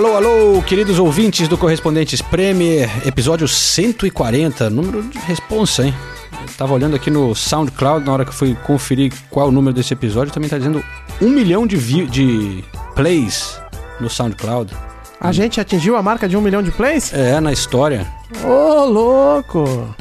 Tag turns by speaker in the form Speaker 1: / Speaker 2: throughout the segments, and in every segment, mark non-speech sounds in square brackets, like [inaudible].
Speaker 1: Alô, alô, queridos ouvintes do Correspondentes Premier, episódio 140, número de responsa, hein? Eu tava olhando aqui no SoundCloud na hora que eu fui conferir qual o número desse episódio, também tá dizendo um milhão de, de plays no SoundCloud.
Speaker 2: A gente atingiu a marca de um milhão de plays?
Speaker 1: É, na história.
Speaker 2: Ô, louco!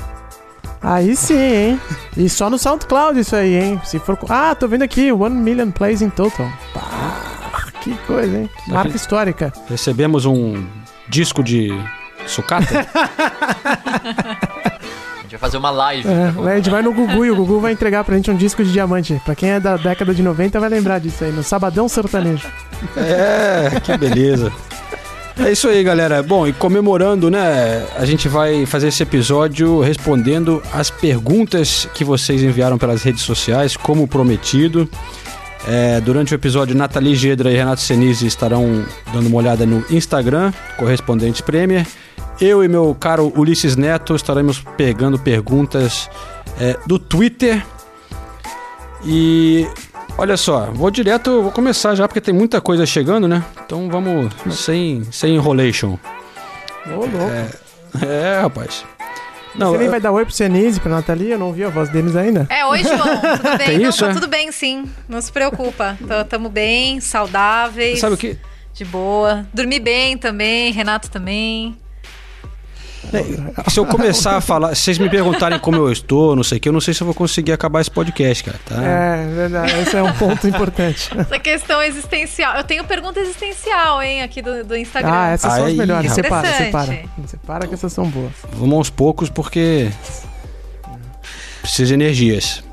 Speaker 2: Aí sim, hein? E só no SoundCloud isso aí, hein? Se for... Ah, tô vendo aqui, one million plays in total. Pá, que coisa, hein? Marca histórica.
Speaker 1: Recebemos um disco de sucata. [laughs]
Speaker 3: A gente vai fazer uma live.
Speaker 2: É, a gente vai no Gugu e o Gugu vai entregar pra gente um disco de diamante. Pra quem é da década de 90 vai lembrar disso aí, no Sabadão Sertanejo.
Speaker 1: É, que beleza. É isso aí, galera. Bom, e comemorando, né? A gente vai fazer esse episódio respondendo as perguntas que vocês enviaram pelas redes sociais, como prometido. É, durante o episódio, Nathalie Gedra e Renato Senise estarão dando uma olhada no Instagram, Correspondentes Premier. Eu e meu caro Ulisses Neto estaremos pegando perguntas é, do Twitter. E olha só, vou direto, vou começar já porque tem muita coisa chegando, né? Então vamos sem, sem enrolation.
Speaker 2: Ô, louco.
Speaker 1: É, rapaz. Não,
Speaker 2: Você nem
Speaker 1: é-
Speaker 2: vai dar oi pro Senise, pra Nathalie? Eu não ouvi a voz deles ainda.
Speaker 4: É, oi, João. Tudo [laughs] bem?
Speaker 1: Tem
Speaker 4: Não,
Speaker 1: isso,
Speaker 4: tá
Speaker 1: é?
Speaker 4: tudo bem, sim. Não se preocupa. Tá- Tamo bem, saudáveis.
Speaker 1: sabe o que?
Speaker 4: De boa. Dormi bem também, Renato também.
Speaker 1: Se eu começar a falar, se vocês me perguntarem como eu estou, não sei o que, eu não sei se eu vou conseguir acabar esse podcast, cara, tá?
Speaker 2: É, verdade. Esse é um ponto importante.
Speaker 4: Essa questão existencial. Eu tenho pergunta existencial, hein, aqui do, do Instagram.
Speaker 2: Ah, essas são as
Speaker 1: Aí,
Speaker 2: melhores. Separa, separa. Separa que essas são boas.
Speaker 1: Vamos aos poucos porque precisa de energias.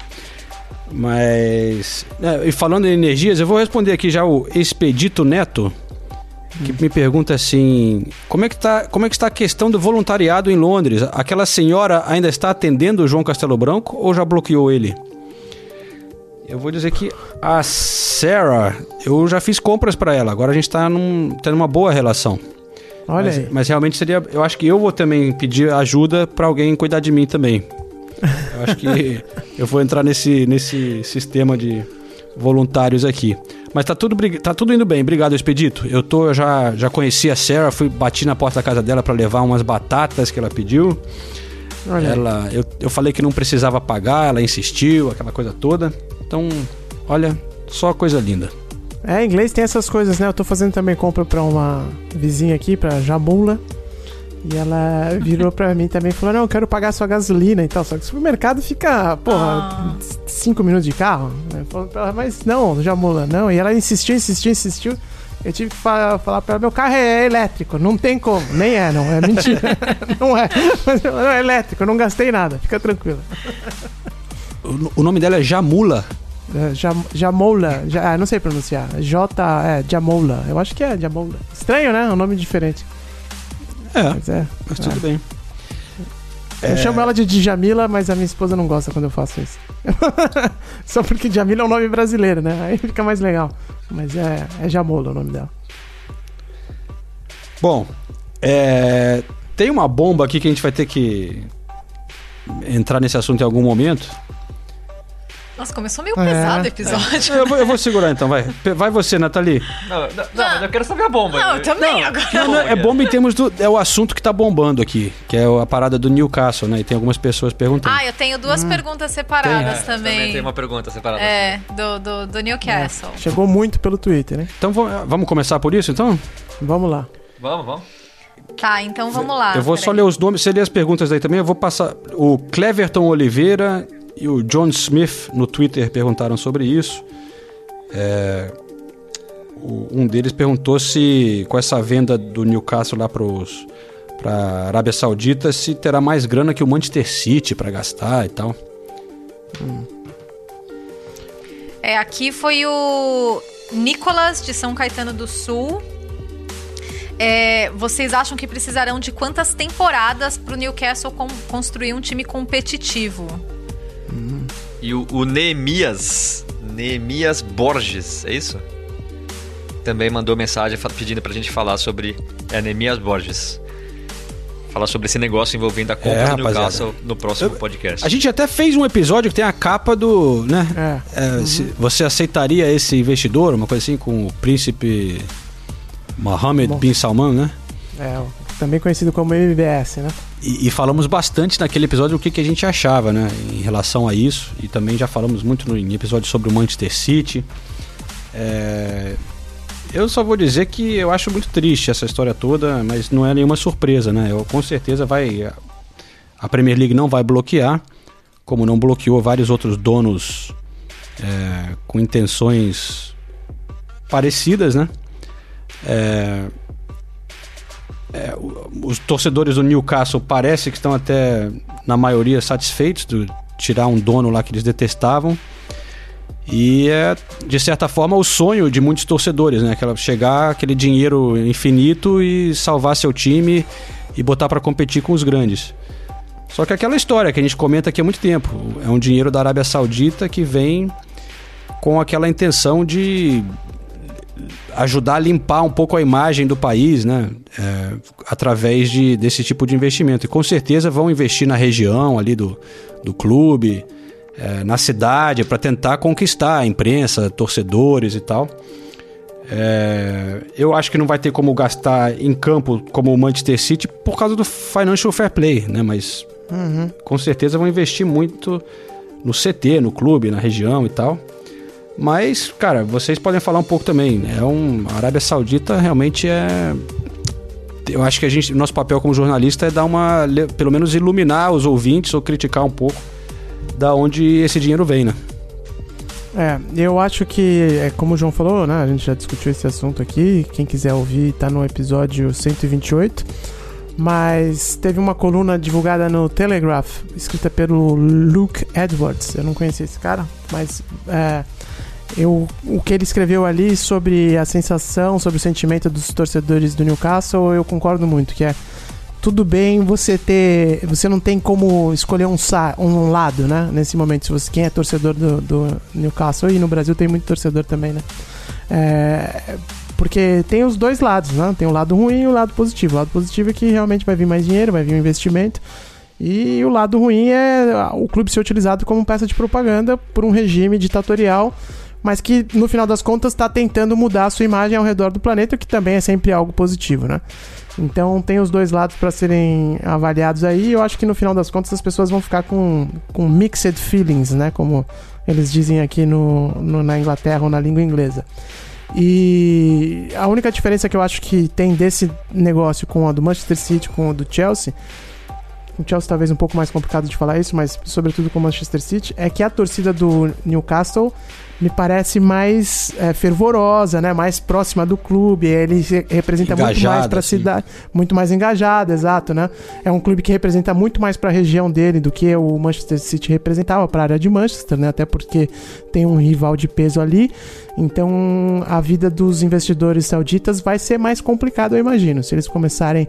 Speaker 1: Mas. é, e falando em energias, eu vou responder aqui já o Expedito Neto, que me pergunta assim: como é, que tá, como é que está a questão do voluntariado em Londres? Aquela senhora ainda está atendendo o João Castelo Branco ou já bloqueou ele? Eu vou dizer que a Sarah, eu já fiz compras para ela, agora a gente tá num, tendo uma boa relação.
Speaker 2: Olha
Speaker 1: mas,
Speaker 2: aí.
Speaker 1: mas realmente seria. Eu acho que eu vou também pedir ajuda pra alguém cuidar de mim também. Eu acho que [laughs] eu vou entrar nesse, nesse sistema de voluntários aqui. Mas tá tudo, tá tudo indo bem. Obrigado, Expedito. Eu tô, já, já conheci a Sarah, fui bati na porta da casa dela pra levar umas batatas que ela pediu.
Speaker 2: Olha.
Speaker 1: Ela, eu, eu falei que não precisava pagar, ela insistiu, aquela coisa toda. Então, olha, só coisa linda.
Speaker 2: É, em inglês tem essas coisas, né? Eu tô fazendo também compra pra uma vizinha aqui, pra Jamula. E ela virou pra mim também e falou: Não, eu quero pagar sua gasolina e tal. Só que o supermercado fica, porra, cinco minutos de carro. Eu falo pra ela, mas não, Jamula, não. E ela insistiu, insistiu, insistiu. Eu tive que fa- falar pra ela: Meu carro é elétrico, não tem como. Nem é, não, é mentira. [laughs] não é. Mas não é elétrico, eu não gastei nada, fica tranquilo.
Speaker 1: O, o nome dela é Jamula.
Speaker 2: É, Jam- Jamoula, ja, ah, não sei pronunciar. J, é, Jamoula. Eu acho que é Jamoula. Estranho, né? É um nome diferente.
Speaker 1: É,
Speaker 2: Mas é.
Speaker 1: mas tudo bem.
Speaker 2: Eu chamo ela de Djamila, mas a minha esposa não gosta quando eu faço isso. [laughs] Só porque Djamila é um nome brasileiro, né? Aí fica mais legal. Mas é, é o nome dela.
Speaker 1: Bom, é, tem uma bomba aqui que a gente vai ter que entrar nesse assunto em algum momento.
Speaker 4: Nossa, começou meio
Speaker 2: É.
Speaker 4: pesado o episódio.
Speaker 1: Eu vou, eu vou segurar então, vai. Vai você, Nathalie.
Speaker 3: Não, não, não, mas eu quero saber a bomba.
Speaker 4: Não, eu também agora.
Speaker 1: Não, não, é bomba em termos do. É o assunto que tá bombando aqui, que é a parada do Newcastle, né? E tem algumas pessoas perguntando.
Speaker 4: Ah, eu tenho duas
Speaker 2: Hum.
Speaker 4: perguntas separadas
Speaker 3: É, também
Speaker 4: também.
Speaker 3: tem uma pergunta separada.
Speaker 4: É, do, do, do Newcastle.
Speaker 2: Chegou muito pelo Twitter, né?
Speaker 1: Então vamos, vamos começar por isso, então?
Speaker 2: Vamos lá.
Speaker 3: Vamos, vamos.
Speaker 4: Tá, então vamos lá.
Speaker 1: eu vou só
Speaker 4: peraí.
Speaker 1: ler os nomes, você lê as perguntas aí também, eu vou passar. O Cleverton Oliveira e o John Smith no Twitter perguntaram sobre isso. É, o- um deles perguntou se com essa venda do Newcastle lá para Arábia Saudita se terá mais grana que o Manchester City para gastar e tal.
Speaker 4: É, aqui foi o Nicolas de São Caetano do Sul. É, vocês acham que precisarão de quantas temporadas pro Newcastle con- construir um time competitivo?
Speaker 3: E o, o Neemias, Neemias Borges, é isso? Também mandou mensagem pedindo pra gente falar sobre é, Neemias Borges. Falar sobre esse negócio envolvendo a compra
Speaker 1: É,
Speaker 3: do. Newcastle no próximo
Speaker 1: Eu-
Speaker 3: podcast.
Speaker 1: A gente até fez um episódio que tem a capa do, né?
Speaker 2: É.
Speaker 1: É, se você aceitaria esse investidor, uma coisa assim, com o príncipe Mohammed
Speaker 2: Bom.
Speaker 1: bin Salman, né?
Speaker 2: É, também conhecido como MBS, né?
Speaker 1: E, e falamos bastante naquele episódio o que, que a gente achava, né? Em relação a isso. E também já falamos muito no, em episódio sobre o Manchester City. É, eu só vou dizer que eu acho muito triste essa história toda, mas não é nenhuma surpresa, né? Eu, com certeza vai. A Premier League não vai bloquear, como não bloqueou vários outros donos é, com intenções parecidas, né? É, é, os torcedores do Newcastle parece que estão até, na maioria, satisfeitos de tirar um dono lá que eles detestavam. E é, de certa forma, o sonho de muitos torcedores, né? Aquela, chegar aquele dinheiro infinito e salvar seu time e botar para competir com os grandes. Só que aquela história que a gente comenta aqui há muito tempo. É um dinheiro da Arábia Saudita que vem com aquela intenção de ajudar a limpar um pouco a imagem do país, né? É, através de, desse tipo de investimento. E com certeza vão investir na região ali do, do clube, é, na cidade, para tentar conquistar a imprensa, torcedores e tal. É, eu acho que não vai ter como gastar em campo como o Manchester City por causa do Financial Fair Play, né? Mas com certeza vão investir muito no CT, no clube, na região e tal. Mas, cara, vocês podem falar um pouco também. É um, a Arábia Saudita realmente é. Eu acho que a gente, nosso papel como jornalista é dar uma. pelo menos iluminar os ouvintes ou criticar um pouco da onde esse dinheiro vem, né?
Speaker 2: É, eu acho que, é como o João falou, né? A gente já discutiu esse assunto aqui. Quem quiser ouvir, tá no episódio 128. Mas teve uma coluna divulgada no Telegraph, escrita pelo Luke Edwards. Eu não conhecia esse cara, mas é, eu, o que ele escreveu ali sobre a sensação, sobre o sentimento dos torcedores do Newcastle, eu concordo muito, que é tudo bem você ter. Você não tem como escolher um, um lado, né? Nesse momento, se você quem é torcedor do, do Newcastle, e no Brasil tem muito torcedor também, né? É, porque tem os dois lados, né? Tem o lado ruim e o lado positivo. O lado positivo é que realmente vai vir mais dinheiro, vai vir um investimento. E o lado ruim é o clube ser utilizado como peça de propaganda por um regime ditatorial, mas que no final das contas está tentando mudar a sua imagem ao redor do planeta, o que também é sempre algo positivo, né? Então tem os dois lados para serem avaliados aí. Eu acho que no final das contas as pessoas vão ficar com, com mixed feelings, né? Como eles dizem aqui no, no- na Inglaterra ou na língua inglesa. E a única diferença que eu acho que tem desse negócio com a do Manchester City, com a do Chelsea, o Chelsea talvez um pouco mais complicado de falar isso, mas sobretudo com o Manchester City, é que a torcida do Newcastle me parece mais é, fervorosa, né? Mais próxima do clube. Ele re- representa muito mais para a cidade, muito mais engajado, exato, né? É um clube que representa muito mais para a região dele do que o Manchester City representava para a área de Manchester, né? Até porque tem um rival de peso ali. Então, a vida dos investidores sauditas vai ser mais complicada, eu imagino. Se eles começarem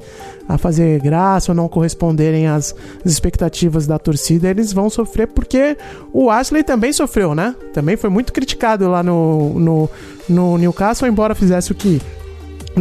Speaker 2: a fazer graça ou não corresponderem às às expectativas da torcida, eles vão sofrer porque o Ashley também sofreu, né? Também foi muito criticado lá no, no, no Newcastle, embora fizesse o que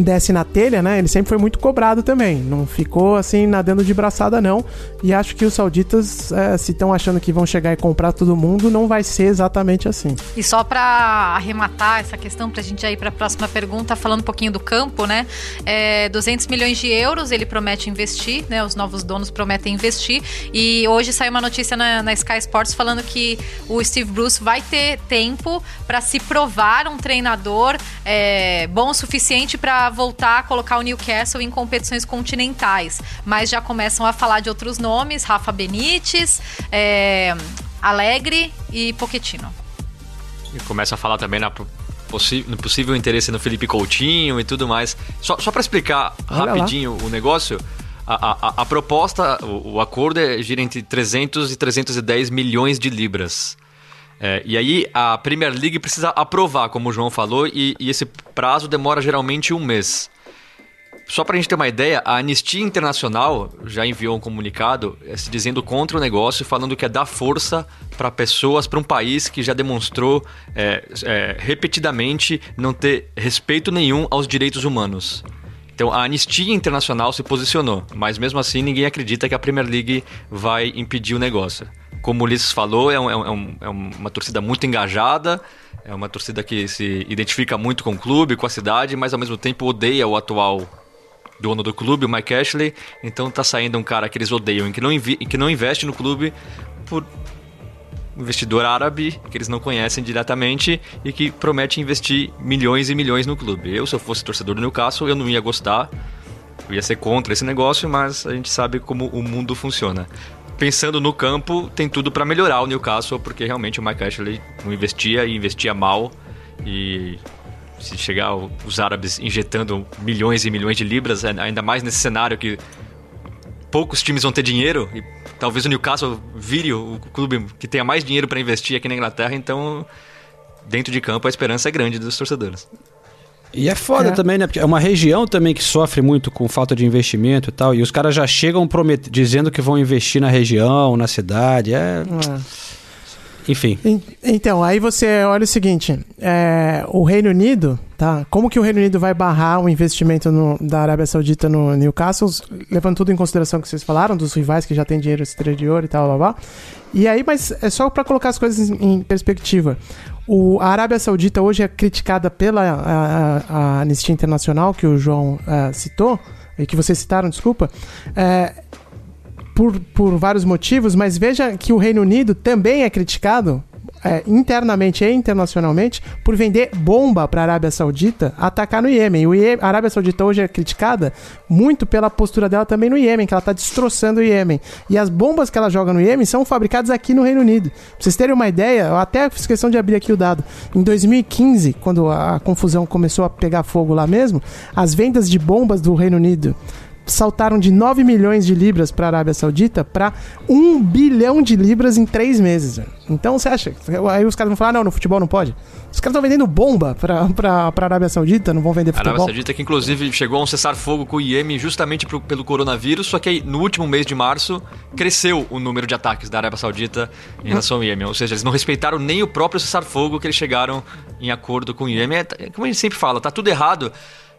Speaker 2: desce na telha, né? Ele sempre foi muito cobrado também. Não ficou assim nadando de braçada, não. E acho que os sauditas, é, se estão achando que vão chegar e comprar todo mundo, não vai ser exatamente assim.
Speaker 4: E só para arrematar essa questão, para a gente ir para a próxima pergunta, falando um pouquinho do campo, né? É, 200 milhões de euros ele promete investir, né? Os novos donos prometem investir. E hoje saiu uma notícia na, na Sky Sports falando que o Steve Bruce vai ter tempo para se provar um treinador é, bom o suficiente para voltar a colocar o Newcastle em competições continentais. Mas já começam a falar de outros nomes: Rafa Benítez, é, Alegre e Pochettino.
Speaker 3: E começa a falar também na no possível interesse no Felipe Coutinho e tudo mais. Só, só para explicar
Speaker 2: Olha lá.
Speaker 3: rapidinho o negócio, A, a, a proposta, o, o acordo é, gira entre 300 e 310 milhões de libras. É, e aí a Premier League precisa aprovar, como o João falou, e, e esse prazo demora geralmente um mês. Só para a gente ter uma ideia, a Anistia Internacional já enviou um comunicado eh, se dizendo contra o negócio, falando que é dar força para pessoas, para um país que já demonstrou é, é, repetidamente não ter respeito nenhum aos direitos humanos. Então a Anistia Internacional se posicionou, mas mesmo assim ninguém acredita que a Premier League vai impedir o negócio. Como o Ulisses falou, é, um, é, um, é uma torcida muito engajada, é uma torcida que se identifica muito com o clube, com a cidade, mas ao mesmo tempo odeia o atual dono do clube, o Mike Ashley. Então tá saindo um cara que eles odeiam e que não, que não investe no clube por investidor árabe que eles não conhecem diretamente e que promete investir milhões e milhões no clube. Eu, se eu fosse torcedor do Newcastle, eu não ia gostar, eu ia ser contra esse negócio, mas a gente sabe como o mundo funciona. Pensando no campo, tem tudo para melhorar o Newcastle, porque realmente o Mike Ashley não investia e investia mal. E se chegar os árabes injetando milhões e milhões de libras, ainda mais nesse cenário que poucos times vão ter dinheiro e talvez o Newcastle vire o clube que tenha mais dinheiro para investir aqui na Inglaterra, então dentro de campo a esperança é grande dos torcedores.
Speaker 1: E é foda é. também, né? Porque é uma região também que sofre muito com falta de investimento e tal. E os caras já chegam promet... dizendo que vão investir na região, na cidade. É. é. Enfim.
Speaker 2: Então, aí você olha o seguinte: é, o Reino Unido, tá? Como que o Reino Unido vai barrar o investimento no, da Arábia Saudita no Newcastle, levando tudo em consideração que vocês falaram, dos rivais que já têm dinheiro exterior e tal, blá, blá. E aí, mas é só para colocar as coisas em perspectiva. O, a Arábia Saudita hoje é criticada pela a, a, a Anistia Internacional, que o João uh, citou, e que vocês citaram, desculpa. Uh, por, por vários motivos, mas veja que o Reino Unido também é criticado é, internamente e internacionalmente por vender bomba para a Arábia Saudita atacar no Iêmen. O Iêmen, a Arábia Saudita hoje é criticada muito pela postura dela também no Iêmen, que ela está destroçando o Iêmen. E as bombas que ela joga no Iêmen são fabricadas aqui no Reino Unido. Pra vocês terem uma ideia, eu até fiz questão de abrir aqui o dado. Em 2015, quando a confusão começou a pegar fogo lá mesmo, as vendas de bombas do Reino Unido saltaram de 9 milhões de libras para a Arábia Saudita para 1 bilhão de libras em 3 meses. Então você acha? Aí os caras vão falar: ah, não, no futebol não pode. Os caras estão vendendo bomba para a Arábia Saudita, não vão vender futebol. A
Speaker 3: Arábia Saudita que inclusive chegou a um cessar-fogo com o Iêmen justamente pro, pelo coronavírus, só que aí, no último mês de março cresceu o número de ataques da Arábia Saudita em relação ao Iêmen. Ou seja, eles não respeitaram nem o próprio cessar-fogo que eles chegaram em acordo com o Iêmen. É, como a gente sempre fala, tá tudo errado.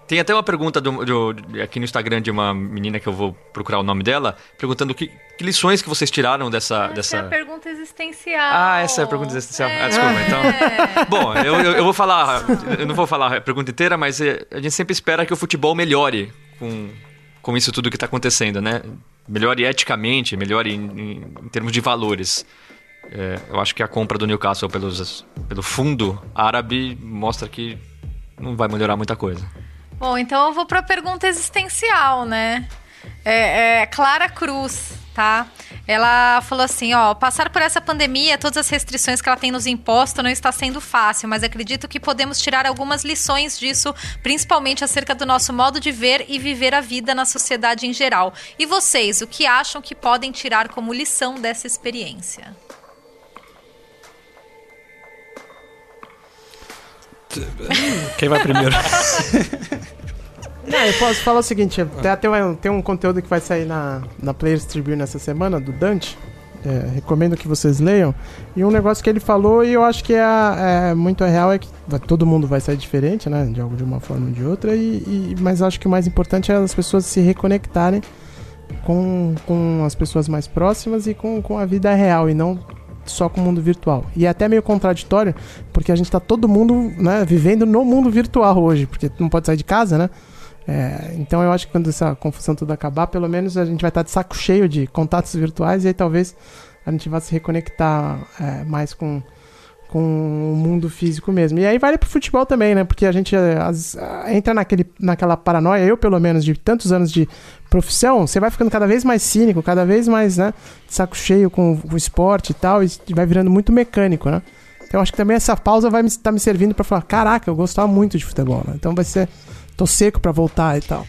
Speaker 3: Tem até uma pergunta do, do, aqui no Instagram de uma menina que eu vou procurar o nome dela, perguntando que, que lições que vocês tiraram dessa.
Speaker 4: Essa
Speaker 3: dessa...
Speaker 4: é a pergunta existencial.
Speaker 3: Ah, essa é a pergunta existencial. É. Ah, desculpa, então. Bom, eu, eu, eu, vou falar. Eu não vou falar a pergunta inteira, mas é, a gente sempre espera que o futebol melhore com, com isso tudo que está acontecendo, né? Melhore eticamente, melhore em, em, em termos de valores. É, eu acho que a compra do Newcastle pelos, pelo fundo árabe mostra que não vai melhorar muita coisa.
Speaker 4: Bom, então eu vou para a pergunta existencial, né? É, é, Clara Cruz, tá? Ela falou assim, ó, passar por essa pandemia, todas as restrições que ela tem nos imposto não está sendo fácil, mas acredito que podemos tirar algumas lições disso, principalmente acerca do nosso modo de ver e viver a vida na sociedade em geral. E vocês, o que acham que podem tirar como lição dessa experiência?
Speaker 1: Quem vai primeiro? [laughs]
Speaker 2: Não, eu posso falar o seguinte: tem, tem, um, tem um conteúdo que vai sair na, na Players Tribune essa semana, do Dante. É, recomendo que vocês leiam. E um negócio que ele falou, e eu acho que é, é muito real, é que todo mundo vai sair diferente, né? De, de uma forma ou de outra. E, e, mas acho que o mais importante é as pessoas se reconectarem com, com as pessoas mais próximas e com, com a vida real, e não só com o mundo virtual. E é até meio contraditório, porque a gente está todo mundo né, vivendo no mundo virtual hoje, porque não pode sair de casa, né? É, então eu acho que quando essa confusão toda acabar, pelo menos a gente vai estar tá de saco cheio de contatos virtuais e aí talvez a gente vá se reconectar é, mais com, com o mundo físico mesmo. E aí vale pro futebol também, né? Porque a gente as, entra naquele, naquela paranoia, eu pelo menos, de tantos anos de profissão, você vai ficando cada vez mais cínico, cada vez mais, né, saco cheio com, o esporte e tal, e vai virando muito mecânico, né? Então acho que também essa pausa vai estar tá me servindo para falar, caraca, eu gostava muito de futebol, né? Então vai ser tô seco para voltar e tal.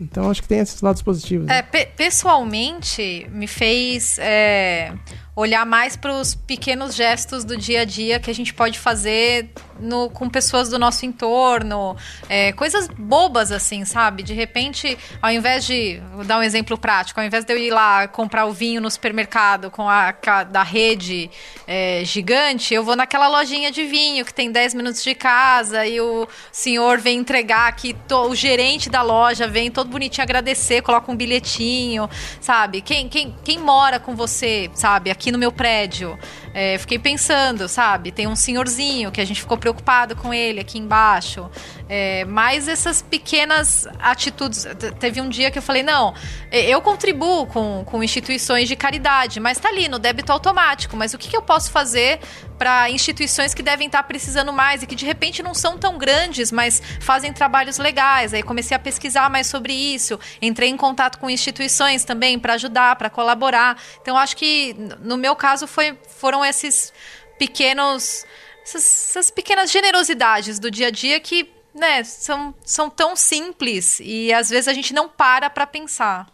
Speaker 2: Então acho que tem esses lados positivos. né?
Speaker 4: É, pe- pessoalmente, me fez é, olhar mais para os pequenos gestos do dia a dia que a gente pode fazer no- com pessoas do nosso entorno. é, coisas bobas, assim, sabe? De repente, ao invés de. Vou dar um exemplo prático. Ao invés de eu ir lá comprar o vinho no supermercado com a da rede é, gigante, eu vou naquela lojinha de vinho que tem 10 minutos de casa e o senhor vem entregar aqui, to- o gerente da loja vem todo bonitinho agradecer, coloca um bilhetinho, sabe? Quem, quem, quem mora com você, sabe, aqui no meu prédio? É, fiquei pensando, sabe? Tem um senhorzinho que a gente ficou preocupado com ele aqui embaixo. É, mas essas pequenas atitudes. Te- Teve um dia que eu falei: não, eu contribuo com, com instituições de caridade, mas tá ali no débito automático. Mas o que, que eu posso fazer para instituições que devem estar precisando mais e que de repente não são tão grandes, mas fazem trabalhos legais? Aí comecei a pesquisar mais sobre isso, entrei em contato com instituições também para ajudar, para colaborar. Então acho que no meu caso foi, foram esses pequenos essas, essas pequenas generosidades do dia a dia que né, são, são tão simples e às vezes a gente não para para pensar.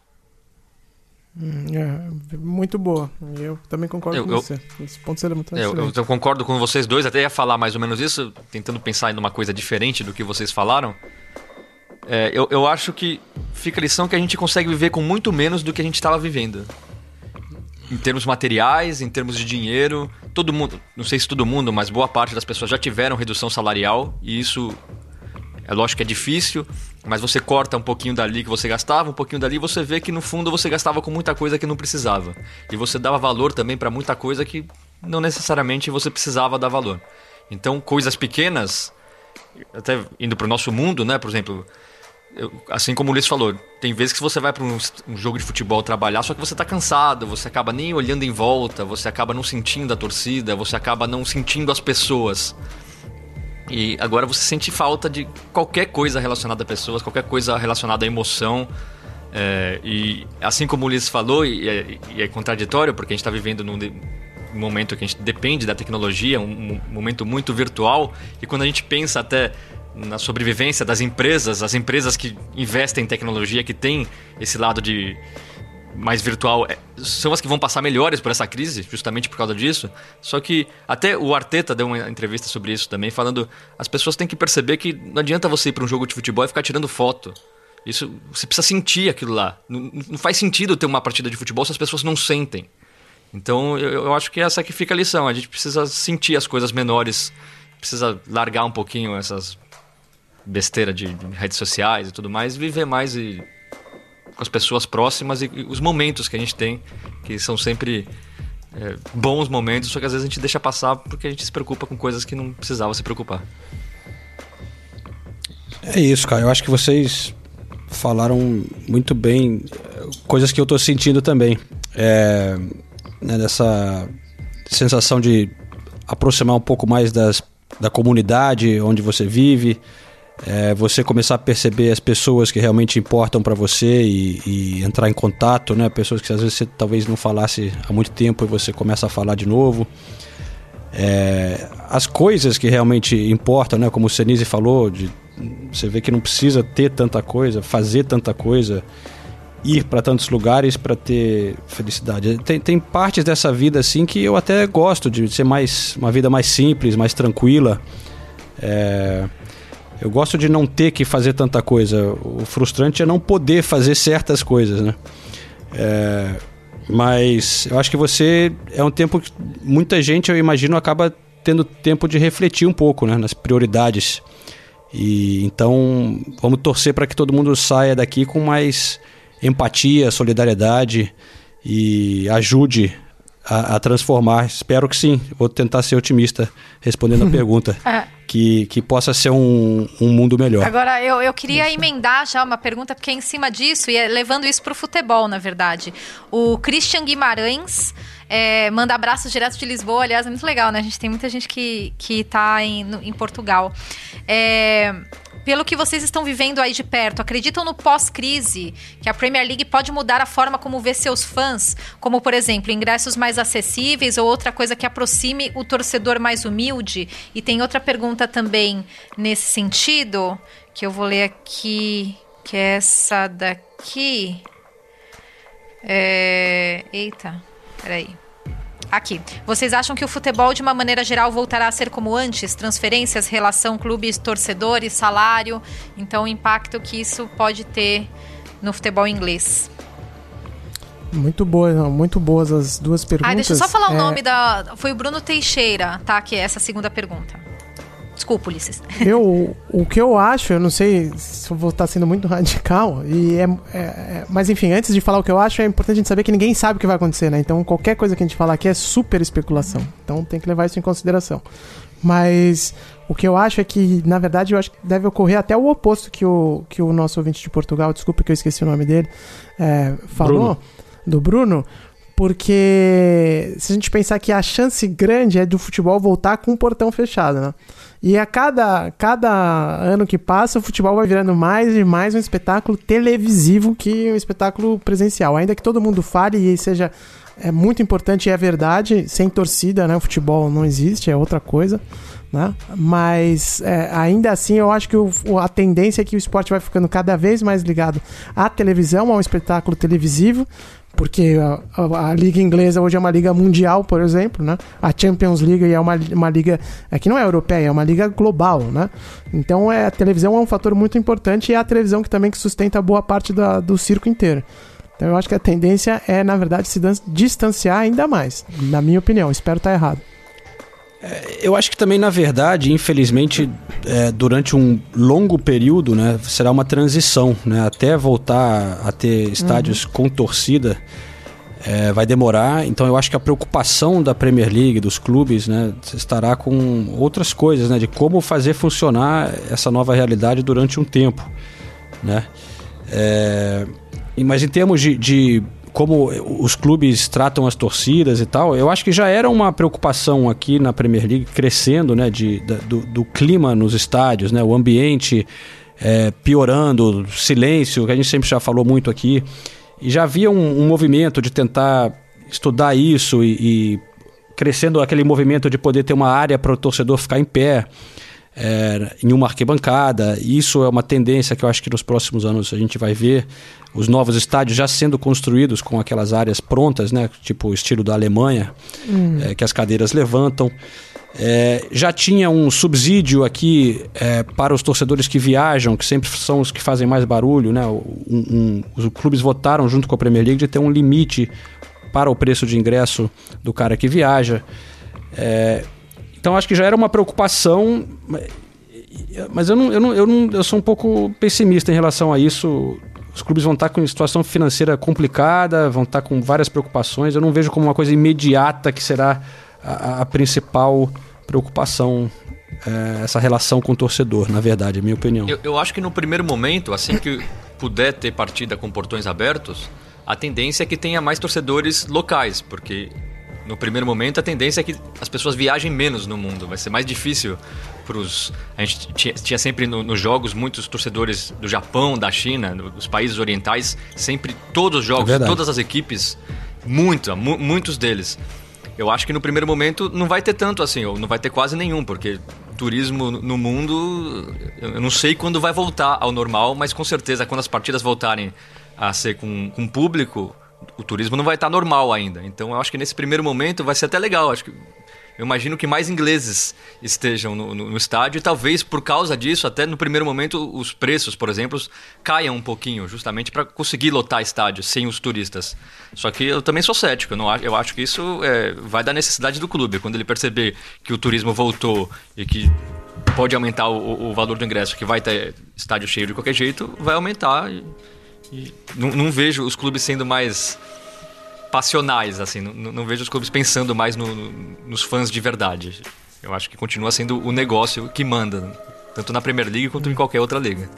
Speaker 2: Hum, é, muito boa. Eu também concordo
Speaker 3: Eu-
Speaker 2: com
Speaker 3: eu-
Speaker 2: você. Esse ponto seria muito
Speaker 3: Eu, eu- eu concordo com vocês dois, até ia falar mais ou menos isso, tentando pensar em uma coisa diferente do que vocês falaram. É, eu, eu acho que fica a lição que a gente consegue viver com muito menos do que a gente estava vivendo. Em termos materiais, em termos de dinheiro, todo mundo, não sei se todo mundo, mas boa parte das pessoas já tiveram redução salarial e isso é lógico que é difícil, mas você corta um pouquinho dali que você gastava, um pouquinho dali, você vê que no fundo você gastava com muita coisa que não precisava. E você dava valor também para muita coisa que não necessariamente você precisava dar valor. Então, coisas pequenas, até indo para o nosso mundo, né? Por exemplo, assim como o Luiz falou, tem vezes que você vai para um, um jogo de futebol trabalhar, só que você tá cansado, você acaba nem olhando em volta, você acaba não sentindo a torcida, você acaba não sentindo as pessoas. E agora você sente falta de qualquer coisa relacionada a pessoas, qualquer coisa relacionada à emoção. É, e assim como o Ulisses falou, e é, e é contraditório, porque a gente está vivendo num de- momento que a gente depende da tecnologia, um momento muito virtual, e quando a gente pensa até na sobrevivência das empresas, as empresas que investem em tecnologia, que tem esse lado de mais virtual é, são as que vão passar melhores por essa crise, justamente por causa disso. Só que até o Arteta deu uma entrevista sobre isso também, falando as pessoas têm que perceber que não adianta você ir para um jogo de futebol e ficar tirando foto. Isso você precisa sentir aquilo lá. Não, não faz sentido ter uma partida de futebol se as pessoas não sentem. Então eu, eu acho que essa que fica a lição. A gente precisa sentir as coisas menores, precisa largar um pouquinho essas besteira de, de redes sociais e tudo mais, viver mais e com as pessoas próximas e, e os momentos que a gente tem, que são sempre é, bons momentos, só que às vezes a gente deixa passar porque a gente se preocupa com coisas que não precisava se preocupar.
Speaker 1: É isso, cara. Eu acho que vocês falaram muito bem eh, coisas que eu tô sentindo também. É, né, dessa sensação de aproximar um pouco mais das, da comunidade onde você vive. É, você começar a perceber as pessoas que realmente importam para você e, e entrar em contato, né? Pessoas que às vezes você talvez não falasse há muito tempo e você começa a falar de novo. É, as coisas que realmente importam, né? Como o Senise falou, de, você vê que não precisa ter tanta coisa, fazer tanta coisa, ir para tantos lugares para ter felicidade. Tem, tem partes dessa vida assim que eu até gosto de ser mais uma vida mais simples, mais tranquila. É, eu gosto de não ter que fazer tanta coisa. O frustrante é não poder fazer certas coisas, né? É, mas eu acho que você é um tempo que muita gente, eu imagino, acaba tendo tempo de refletir um pouco, né, nas prioridades. E então vamos torcer para que todo mundo saia daqui com mais empatia, solidariedade e ajude a, a transformar. Espero que sim. Vou tentar ser otimista respondendo a [laughs] pergunta.
Speaker 4: É.
Speaker 1: Que, que possa ser um, um mundo melhor.
Speaker 4: Agora, eu, eu queria emendar já uma pergunta, porque é em cima disso, e é levando isso para o futebol, na verdade. O Christian Guimarães é, manda abraços direto de Lisboa, aliás, é muito legal, né? A gente tem muita gente que, que tá em, no- em Portugal. É, pelo que vocês estão vivendo aí de perto, acreditam no pós-crise que a Premier League pode mudar a forma como vê seus fãs? Como, por exemplo, ingressos mais acessíveis ou outra coisa que aproxime o torcedor mais humilde? E tem outra pergunta também nesse sentido, que eu vou ler aqui, que é essa daqui. aqui. É... Eita, peraí. Aqui. Vocês acham que o futebol, de uma maneira geral, voltará a ser como antes? Transferências, relação clubes, torcedores, salário. Então, o impacto que isso pode ter no futebol inglês.
Speaker 2: Muito boa, muito boas as duas perguntas.
Speaker 4: Ah, deixa eu só falar o
Speaker 2: É,
Speaker 4: nome da. Foi o Bruno Teixeira, tá? Que é essa segunda pergunta. Desculpa, Ulisses. [laughs]
Speaker 2: Eu, o que eu acho, eu não sei se eu vou estar sendo muito [laughs] radical, e é, é- é- mas enfim, antes de falar o que eu acho, é importante a gente saber que ninguém sabe o que vai acontecer, né? Então qualquer coisa que a gente falar aqui é super especulação. Então tem que levar isso em consideração. Mas o que eu acho é que, na verdade, eu acho que deve ocorrer até o oposto que o, que o nosso ouvinte de Portugal, desculpa que eu esqueci o nome dele, é, falou,
Speaker 1: Bruno.
Speaker 2: do Bruno, porque se a gente pensar que a chance grande é do futebol voltar com o portão fechado, né? E a cada, cada ano que passa, o futebol vai virando mais e mais um espetáculo televisivo que um espetáculo presencial. Ainda que todo mundo fale e seja é muito importante é verdade, sem torcida, né? O futebol não existe, é outra coisa. Né? Mas é, ainda assim eu acho que o- a tendência é que o esporte vai ficando cada vez mais ligado à televisão, ao espetáculo televisivo, porque a, a- a liga inglesa hoje é uma liga mundial, por exemplo, né? A Champions League é uma, uma liga é que não é europeia, é uma liga global, né? Então é, a televisão é um fator muito importante e é a televisão que também que sustenta boa parte da- do circo inteiro. Então eu acho que a tendência é, na verdade, se distanciar ainda mais, na minha opinião. Espero estar errado.
Speaker 1: Eu acho que também, na verdade, infelizmente, é, durante um longo período, né, será uma transição, né, até voltar a ter estádios com torcida, é, vai demorar. Então, eu acho que a preocupação da Premier League, dos clubes, né, estará com outras coisas, né, de como fazer funcionar essa nova realidade durante um tempo, né. É, mas em termos de, de como os clubes tratam as torcidas e tal, eu acho que já era uma preocupação aqui na Premier League crescendo, né, de, da- do, do clima nos estádios, né, o ambiente é, piorando, silêncio, que a gente sempre já falou muito aqui, e já havia um, um movimento de tentar estudar isso e, e crescendo aquele movimento de poder ter uma área para o torcedor ficar em pé é, em uma arquibancada. Isso é uma tendência que eu acho que nos próximos anos a gente vai ver os novos estádios já sendo construídos com aquelas áreas prontas, né? Tipo o estilo da Alemanha, é, que as cadeiras levantam. É, já tinha um subsídio aqui é, para os torcedores que viajam, que sempre são os que fazem mais barulho, né? Um- um- os clubes votaram junto com a Premier League de ter um limite para o preço de ingresso do cara que viaja. É, então acho que já era uma preocupação, ma- mas eu não, eu não, eu não, eu sou um pouco pessimista em relação a isso. Os clubes vão estar com situação financeira complicada, vão estar com várias preocupações. Eu não vejo como uma coisa imediata que será a, a principal preocupação é, essa relação com o torcedor, na verdade, é minha opinião.
Speaker 3: Eu, eu acho que no primeiro momento, assim que puder ter partida com portões abertos, a tendência é que tenha mais torcedores locais, porque no primeiro momento a tendência é que as pessoas viajem menos no mundo. Vai ser mais difícil para os. A gente tinha, tinha sempre no- nos jogos muitos torcedores do Japão, da China, do- dos países orientais, sempre todos os jogos,
Speaker 1: É
Speaker 3: todas as equipes, muito, mu- muitos deles. Eu acho que no primeiro momento não vai ter tanto assim, ou não vai ter quase nenhum, porque turismo no- mundo, eu não sei quando vai voltar ao normal, mas com certeza quando as partidas voltarem a ser com, com público, o turismo não vai estar normal ainda. Então eu acho que nesse primeiro momento vai ser até legal. Acho que eu imagino que mais ingleses estejam no, no- no estádio e talvez por causa disso, até no primeiro momento, os preços, por exemplo, caiam um pouquinho, justamente para conseguir lotar estádio sem os turistas. Só que eu também sou cético, eu, não, eu acho que isso é, vai da necessidade do clube. Quando ele perceber que o turismo voltou e que pode aumentar o, o- valor do ingresso, que vai ter estádio cheio de qualquer jeito, vai aumentar. E não, não vejo os clubes sendo mais passionais, assim. Não, não- vejo os clubes pensando mais no- no- nos fãs de verdade. Eu acho que continua sendo o negócio que manda, tanto na Premier League quanto em qualquer outra liga.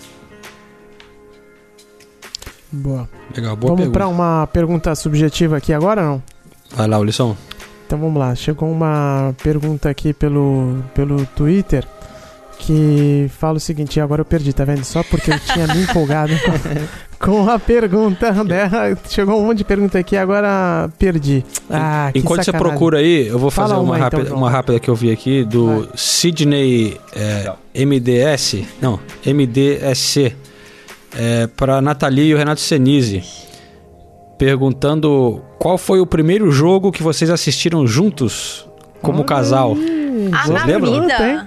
Speaker 2: Boa.
Speaker 1: Legal, boa
Speaker 2: vamos para uma pergunta subjetiva aqui agora não?
Speaker 1: Vai lá, Ulisson.
Speaker 2: Então vamos lá. Chegou uma pergunta aqui pelo, pelo Twitter que fala o seguinte, agora eu perdi, tá vendo? Só porque eu tinha me empolgado [laughs] com a pergunta dela. Chegou um monte de pergunta aqui, agora perdi. Ah, que
Speaker 1: Enquanto você procura aí, eu vou fazer
Speaker 2: uma
Speaker 1: uma,
Speaker 2: então,
Speaker 1: rápida,
Speaker 2: João.
Speaker 1: uma rápida que eu vi aqui do
Speaker 2: Vai.
Speaker 1: Sidney é, MDS, não, MDSC, é, para Nathalie e o Renato Senise, perguntando qual foi o primeiro jogo que vocês assistiram juntos como casal.
Speaker 4: Ah,
Speaker 1: Vocês
Speaker 4: na
Speaker 1: lembram?
Speaker 4: vida?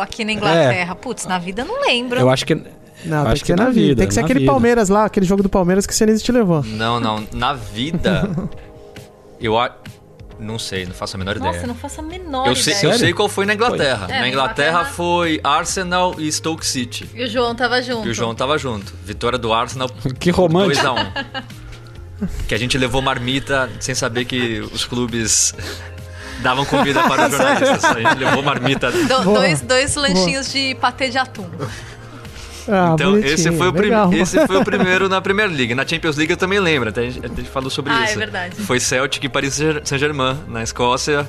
Speaker 4: Aqui na Inglaterra? Putz, na vida eu não lembro.
Speaker 1: Eu acho que
Speaker 2: Não,
Speaker 1: Acho
Speaker 2: tem que
Speaker 1: que
Speaker 2: ser
Speaker 1: na
Speaker 2: vida.
Speaker 1: vida,
Speaker 2: Tem que ser
Speaker 1: na
Speaker 2: aquele
Speaker 1: vida.
Speaker 2: Palmeiras lá, aquele jogo do Palmeiras que o Senise te levou.
Speaker 3: Não, não. Na vida. [laughs] eu a... não sei, não faço a menor
Speaker 4: Nossa,
Speaker 3: ideia.
Speaker 4: eu não faço a menor
Speaker 3: Eu sei,
Speaker 4: ideia.
Speaker 3: eu sei qual foi na Inglaterra.
Speaker 4: É,
Speaker 3: na
Speaker 4: na
Speaker 3: Inglaterra,
Speaker 4: Inglaterra-
Speaker 3: foi Arsenal e Stoke City.
Speaker 4: E o João tava junto.
Speaker 3: E o João tava junto. Vitória do Arsenal [laughs]
Speaker 1: Que romântico.
Speaker 3: 2x1. que a gente levou marmita sem saber que os clubes davam comida para os [laughs] jornalistas. A gente levou marmita.
Speaker 4: Do-
Speaker 2: Boa.
Speaker 4: dois, dois lanchinhos de patê de atum.
Speaker 2: Ah,
Speaker 3: Então, esse foi, o esse foi o [laughs] primeiro na Premier League. Na Champions League eu também lembro, até a gente, a gente falou sobre
Speaker 4: Ah, é
Speaker 3: isso.
Speaker 4: verdade.
Speaker 3: Foi Celtic e Paris Saint-Germain na Escócia.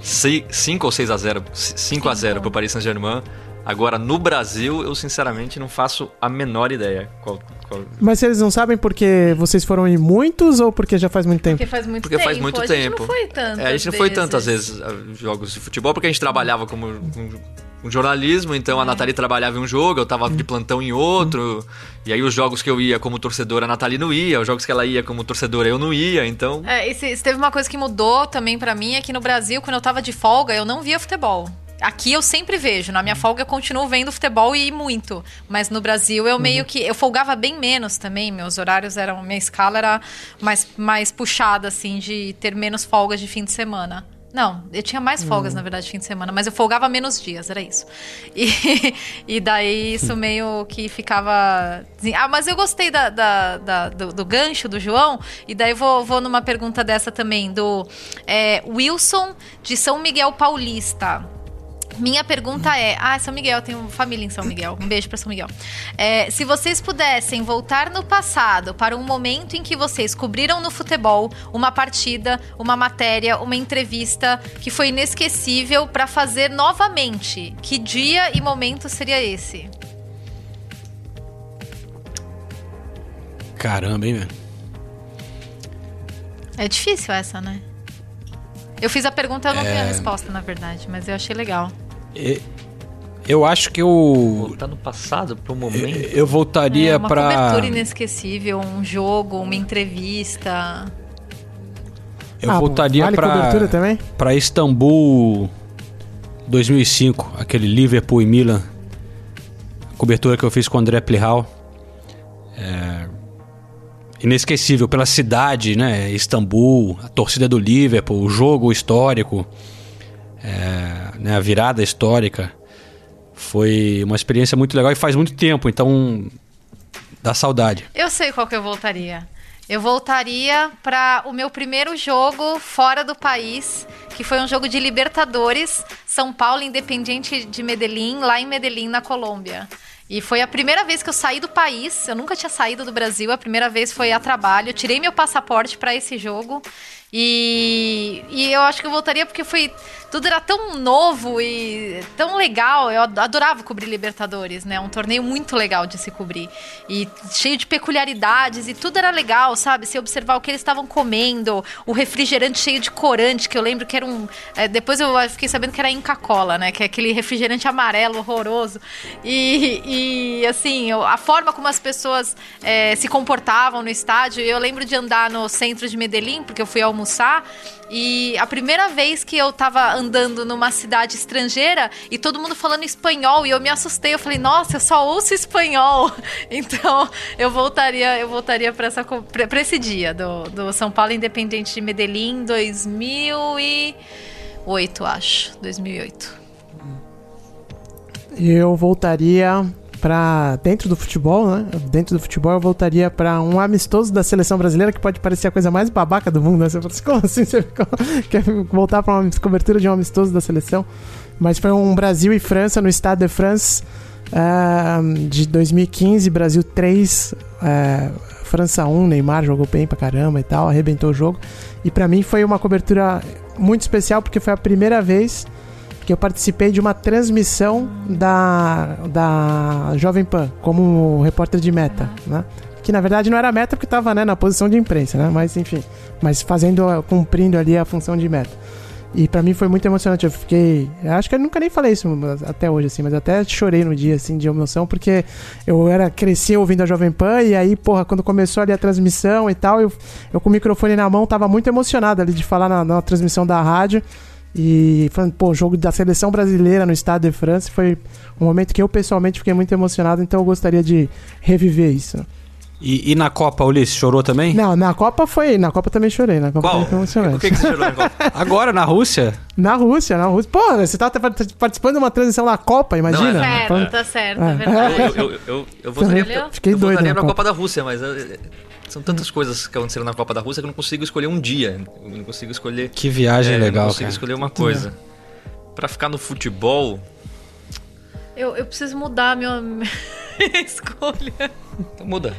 Speaker 3: 5 ou 6 a 0 5 a 0 pro Paris Saint-Germain. Agora, no Brasil, eu sinceramente não faço a menor ideia. Qual, qual-
Speaker 2: Mas eles não sabem porque vocês foram em muitos ou porque já faz muito tempo?
Speaker 4: Porque faz muito
Speaker 3: Porque
Speaker 4: tempo.
Speaker 3: faz muito
Speaker 4: a
Speaker 3: tempo.
Speaker 4: gente não foi tanto.
Speaker 3: É, a gente não foi tantas vezes a jogos de futebol, porque a gente trabalhava como um, um jornalismo, então
Speaker 4: É.
Speaker 3: a Nathalie trabalhava em um jogo, eu tava de plantão em outro, e aí os jogos que eu ia como torcedor, a Nathalie não ia, os jogos que ela ia como torcedora, eu não ia, então...
Speaker 4: É, e se, se teve uma coisa que mudou também pra mim, é que no Brasil, quando eu tava de folga, eu não via futebol. Aqui eu sempre vejo, na minha folga eu continuo vendo futebol e muito. Mas no Brasil eu meio que. Eu folgava bem menos também, meus horários eram. Minha escala era mais, mais puxada, assim, de ter menos folgas de fim de semana. Não, eu tinha mais folgas, na verdade, de fim de semana, mas eu folgava menos dias, era isso. E, [laughs] e daí isso meio que ficava. Ah, mas eu gostei da, da- da- do, do gancho do João, e daí vou, vou numa pergunta dessa também, do é, Wilson de São Miguel Paulista. Minha pergunta é: Ah, São Miguel, eu tenho família em São Miguel. Um beijo pra São Miguel. É, se vocês pudessem voltar no passado para um momento em que vocês cobriram no futebol uma partida, uma matéria, uma entrevista que foi inesquecível pra fazer novamente, que dia e momento seria esse?
Speaker 1: Caramba, hein, velho?
Speaker 4: É difícil essa, né? Eu fiz a pergunta, eu não vi a resposta, na verdade, mas eu achei legal.
Speaker 1: E- Eu acho que eu.
Speaker 3: Voltar no passado, pro momento...
Speaker 1: Eu voltaria
Speaker 4: é uma
Speaker 1: pra.
Speaker 4: cobertura inesquecível, um jogo, uma entrevista.
Speaker 1: Eu
Speaker 2: Ah,
Speaker 1: voltaria
Speaker 2: vale
Speaker 1: pra.
Speaker 2: cobertura também?
Speaker 1: Pra Istambul 2005, aquele Liverpool e Milan. Cobertura que eu fiz com o André Plihal. É, Inesquecível pela cidade, né? Istambul, a torcida do Liverpool, o jogo histórico, é, né? a virada histórica. Foi uma experiência muito legal e faz muito tempo, então dá saudade.
Speaker 4: Eu sei qual que eu voltaria. Eu voltaria para o meu primeiro jogo fora do país, que foi um jogo de Libertadores, São Paulo Independiente de Medellín, lá em Medellín, na Colômbia. E foi a primeira vez que eu saí do país. Eu nunca tinha saído do Brasil. A primeira vez foi a trabalho. Eu tirei meu passaporte para esse jogo. E, e eu acho que eu voltaria porque foi tudo era tão novo e tão legal. Eu ad- adorava cobrir Libertadores, né? Um torneio muito legal de se cobrir e cheio de peculiaridades e tudo era legal, sabe? Se observar o que eles estavam comendo, o refrigerante cheio de corante que eu lembro que era um. é, depois eu fiquei sabendo que era Inca Cola, né? Que é aquele refrigerante amarelo horroroso e, e assim eu- a forma como as pessoas é, se comportavam no estádio. Eu lembro de andar no centro de Medellín porque eu fui almoçar e a primeira vez que eu tava andando numa cidade estrangeira e todo mundo falando espanhol e eu me assustei, eu falei, nossa, eu só ouço espanhol. [laughs] Então, eu voltaria, eu voltaria para essa pra esse dia do, do São Paulo Independente de Medellín 2008, acho, 2008.
Speaker 2: Eu voltaria pra dentro do futebol, né? Dentro do futebol eu voltaria pra um amistoso da seleção brasileira que pode parecer a coisa mais babaca do mundo, né? Você fala assim, como assim você [laughs] quer voltar pra uma cobertura de um amistoso da seleção? Mas foi um Brasil e França no Stade de France ah, de 2015, Brasil 3, ah, França 1, Neymar jogou bem pra caramba e tal, arrebentou o jogo. E pra mim foi uma cobertura muito especial porque foi a primeira vez que eu participei de uma transmissão da, da Jovem Pan, como repórter de meta, né? Que na verdade não era meta porque estava né, na posição de imprensa, né? Mas enfim, mas fazendo, cumprindo ali a função de meta. E pra mim foi muito emocionante. Eu fiquei. acho que eu nunca nem falei isso até hoje, assim, mas até chorei no dia, assim, de emoção, porque eu era cresci ouvindo a Jovem Pan, e aí, porra, quando começou ali a transmissão e tal, eu, eu com o microfone na mão tava muito emocionado ali de falar na, na transmissão da rádio. E falando, pô, o jogo da seleção brasileira no Estado de França foi um momento que eu pessoalmente fiquei muito emocionado, então eu gostaria de reviver isso.
Speaker 1: E, e na Copa, Ulisses, chorou também?
Speaker 2: Não, na Copa foi. Na Copa também chorei. Na Copa
Speaker 3: Qual?
Speaker 2: foi emocionante.
Speaker 3: O que, que você chorou na Copa? [laughs]
Speaker 1: Agora, na Rússia?
Speaker 2: Na Rússia, na Rússia. Pô, você tá participando de uma transição da Copa, imagina?
Speaker 3: Não, é-
Speaker 4: Certo,
Speaker 2: Falando-
Speaker 4: tá certo,
Speaker 2: É.
Speaker 4: é verdade. [laughs]
Speaker 3: Eu, eu, eu, eu
Speaker 4: Entendeu?
Speaker 2: Fiquei
Speaker 3: eu
Speaker 2: doido
Speaker 3: votaria
Speaker 2: na
Speaker 3: pra
Speaker 2: Copa.
Speaker 3: Copa da Rússia, mas eh, são tantas coisas que aconteceram na Copa da Rússia que eu não consigo escolher um dia. Eu não consigo escolher.
Speaker 1: Que viagem
Speaker 3: é, eu não
Speaker 1: legal,
Speaker 3: consigo
Speaker 1: cara.
Speaker 3: escolher uma coisa. Pra ficar no futebol,
Speaker 4: Eu, eu preciso mudar a [laughs] minha, minha escolha.
Speaker 3: então muda.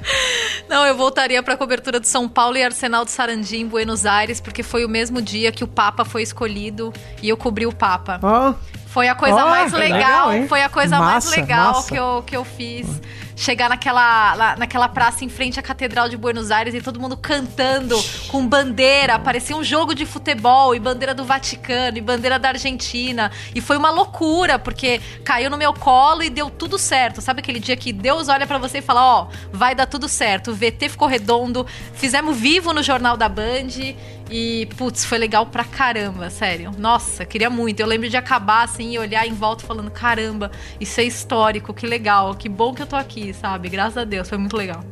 Speaker 4: Não, eu voltaria pra cobertura de São Paulo e Arsenal de Sarandi em Buenos Aires, porque foi o mesmo dia que o Papa foi escolhido e eu cobri o Papa.
Speaker 2: Ó,
Speaker 4: Foi a coisa
Speaker 2: Ó,
Speaker 4: mais
Speaker 2: legal,
Speaker 4: legal, foi a coisa mais
Speaker 2: Massa,
Speaker 4: legal
Speaker 2: massa.
Speaker 4: que eu, que eu fiz. Chegar naquela, lá- naquela praça em frente à Catedral de Buenos Aires e todo mundo cantando com bandeira. Parecia um jogo de futebol e bandeira do Vaticano e bandeira da Argentina. E foi uma loucura, porque caiu no meu colo e deu tudo certo. Sabe aquele dia que Deus olha pra você e fala: Ó, vai dar tudo certo. O VT ficou redondo. Fizemos vivo no Jornal da Band. E, putz, foi legal pra caramba, sério. Nossa, queria muito. Eu lembro de acabar assim e olhar em volta falando: caramba, isso é histórico, que legal, que bom que eu tô aqui, sabe? Graças a Deus, foi muito legal.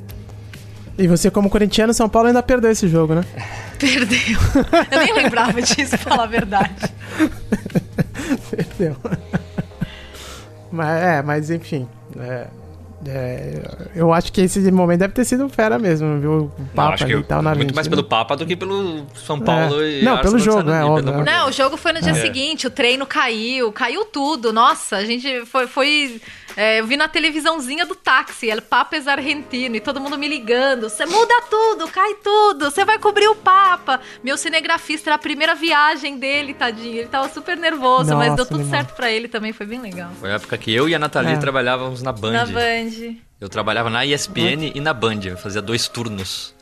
Speaker 2: e você, como corintiano, São Paulo ainda perdeu esse jogo, né? [laughs]
Speaker 4: Perdeu. Eu nem lembrava [laughs] disso, pra falar a verdade. [laughs]
Speaker 2: Perdeu. mas, é, mas enfim. é, é, eu acho que esse momento deve ter sido fera mesmo, viu? O Papa e tal na
Speaker 3: muito mais pelo Papa do que pelo São Paulo
Speaker 2: É.
Speaker 3: e
Speaker 2: Não, pelo jogo, é,
Speaker 3: pelo
Speaker 2: óbvio.
Speaker 4: Não, o jogo foi no dia
Speaker 3: É.
Speaker 4: seguinte, o treino caiu, caiu tudo. Nossa, a gente foi. foi é, eu vi na televisãozinha do táxi, El Papa argentino, e todo mundo me ligando. Você muda tudo, cai tudo, você vai cobrir o Papa. Meu cinegrafista era a primeira viagem dele, tadinho. Ele tava super nervoso, mas
Speaker 2: Nossa,
Speaker 4: deu tudo certo pra ele também, foi bem legal.
Speaker 3: Foi a época que eu e a Nathalie
Speaker 2: É.
Speaker 3: trabalhávamos na Band.
Speaker 4: Na Band.
Speaker 3: Eu trabalhava na ESPN e na Band. Eu fazia dois turnos.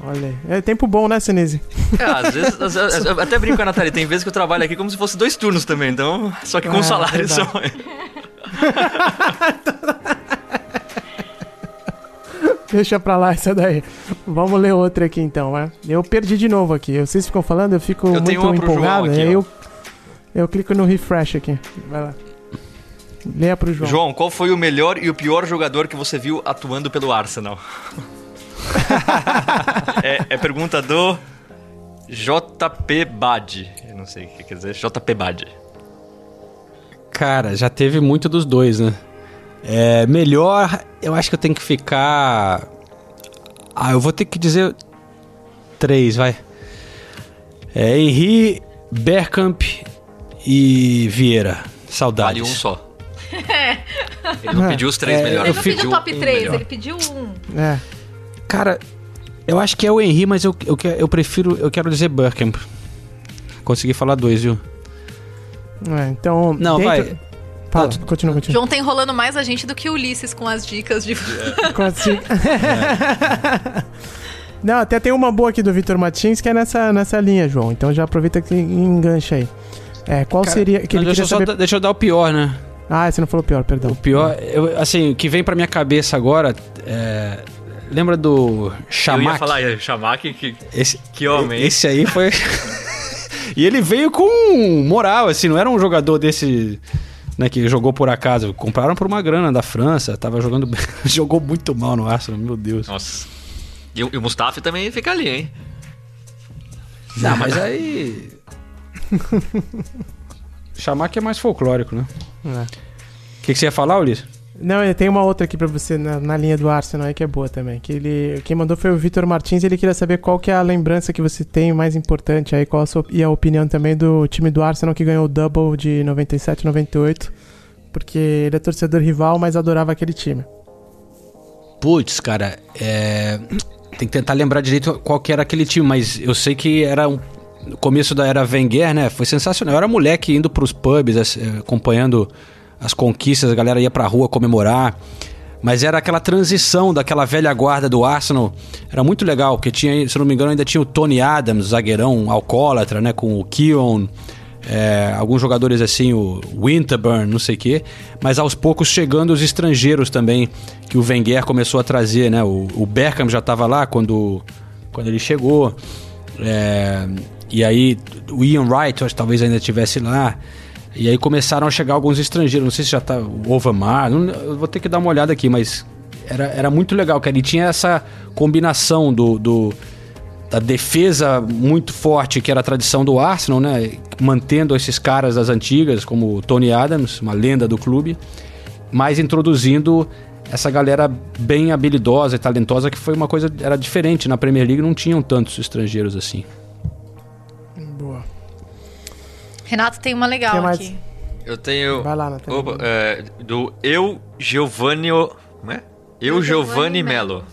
Speaker 2: Olha, aí. é tempo bom, né, Sinise?
Speaker 3: É, às vezes, às vezes- eu até brinco com a Nathalie, tem vezes que eu trabalho aqui como se fosse dois turnos também, então, só que com
Speaker 2: É,
Speaker 3: salário só. [laughs]
Speaker 2: Deixa pra lá essa daí. Vamos ler outra aqui então, né? Eu perdi de novo aqui. Vocês ficam falando, eu fico
Speaker 3: Eu
Speaker 2: muito empolgado.
Speaker 3: aqui, ó.
Speaker 2: eu, eu clico no refresh aqui. Vai lá. Leia pro João.
Speaker 3: João, qual foi o melhor e o pior jogador que você viu atuando pelo Arsenal? [laughs] é, é pergunta do JP Bad. Eu não sei o que quer dizer. JP Bad.
Speaker 1: Cara, já teve muito dos dois, né? É, melhor, eu acho que eu tenho que ficar. Ah, eu vou ter que dizer três, vai. É Henri, Bergkamp e Vieira. Saudades.
Speaker 3: Vale um só. [laughs] Ele não pediu os três
Speaker 1: É,
Speaker 3: melhores.
Speaker 4: Ele não pediu
Speaker 3: pediu
Speaker 4: top
Speaker 3: um
Speaker 4: 3,
Speaker 3: melhor.
Speaker 4: ele pediu um.
Speaker 2: É.
Speaker 1: Cara, eu acho que é o Henri, mas eu, eu, eu prefiro. Eu quero dizer Bergkamp. Consegui falar dois, viu?
Speaker 2: É, então.
Speaker 1: Não, vai.
Speaker 2: Fala,
Speaker 1: Tá,
Speaker 2: continua, continua.
Speaker 4: João tá enrolando mais a gente do que o Ulisses com as dicas de. [laughs]
Speaker 2: Consigo. [laughs] Não, até tem uma boa aqui do Vitor Martins que é nessa, nessa linha, João. Então já aproveita que engancha aí. É, qual
Speaker 1: Cara,
Speaker 2: seria. Que
Speaker 1: Não, deixa, eu só
Speaker 2: saber...
Speaker 1: dar- deixa eu dar o pior, né?
Speaker 2: Ah, você não falou pior, perdão.
Speaker 1: O pior, eu, assim, o que vem pra minha cabeça agora é. Lembra do
Speaker 3: Eu
Speaker 1: Chamac?
Speaker 3: ia falar, é, Chamac, que,
Speaker 1: Esse,
Speaker 3: que homem. hein?
Speaker 1: Esse aí foi. [laughs] e ele veio com moral, assim, não era um jogador desse. Né, que jogou por acaso. Compraram por uma grana da França, tava jogando. [laughs] Jogou muito mal no Arsenal, meu Deus.
Speaker 3: Nossa. E, o- e o Mustafi também fica ali, hein?
Speaker 1: Não, mas aí. [laughs] Chamar que é mais folclórico, né?
Speaker 2: É.
Speaker 1: O que, que você ia falar, Ulisses?
Speaker 2: Não, tenho uma outra aqui pra você na, na linha do Arsenal aí que é boa também. Que ele, quem mandou foi o Vitor Martins. Ele queria saber qual que é a lembrança que você tem mais importante aí, qual a sua, e a opinião também do time do Arsenal que ganhou o double de 97 98. Porque ele é torcedor rival, mas adorava aquele time.
Speaker 1: Putz, cara, é... tem que tentar lembrar direito qual que era aquele time, mas eu sei que era um... no começo da era Wenger, né? Foi sensacional. Eu era moleque indo pros pubs, eh, acompanhando as conquistas, a galera ia pra rua comemorar. Mas era aquela transição daquela velha guarda do Arsenal. Era muito legal, porque tinha, se não me engano, ainda tinha o Tony Adams, zagueirão alcoólatra, né? Com o Keon, é, alguns jogadores assim, o Winterburn, não sei o quê. Mas aos poucos chegando os estrangeiros também, que o Wenger começou a trazer, né? O, o Beckham já estava lá quando, quando ele chegou. É, e aí o Ian Wright, talvez ainda estivesse lá. E aí começaram a chegar alguns estrangeiros, não sei se já tá o Ovamar, não, vou ter que dar uma olhada aqui, mas era, era muito legal, que ele tinha essa combinação do, do da defesa muito forte, que era a tradição do Arsenal, né? Mantendo esses caras das antigas, como Tony Adams, uma lenda do clube, mas introduzindo essa galera bem habilidosa e talentosa, que foi uma coisa, era diferente. Na Premier League não tinham tantos estrangeiros assim.
Speaker 2: Boa.
Speaker 4: Renato tem uma legal
Speaker 2: Tem mais?
Speaker 4: aqui.
Speaker 3: Eu tenho.
Speaker 2: Vai lá, Natália.
Speaker 3: Opa, é, do Eu Giovanni. Como é? Eu
Speaker 4: Eu
Speaker 3: Giovanni
Speaker 4: Giovanni
Speaker 3: Melo.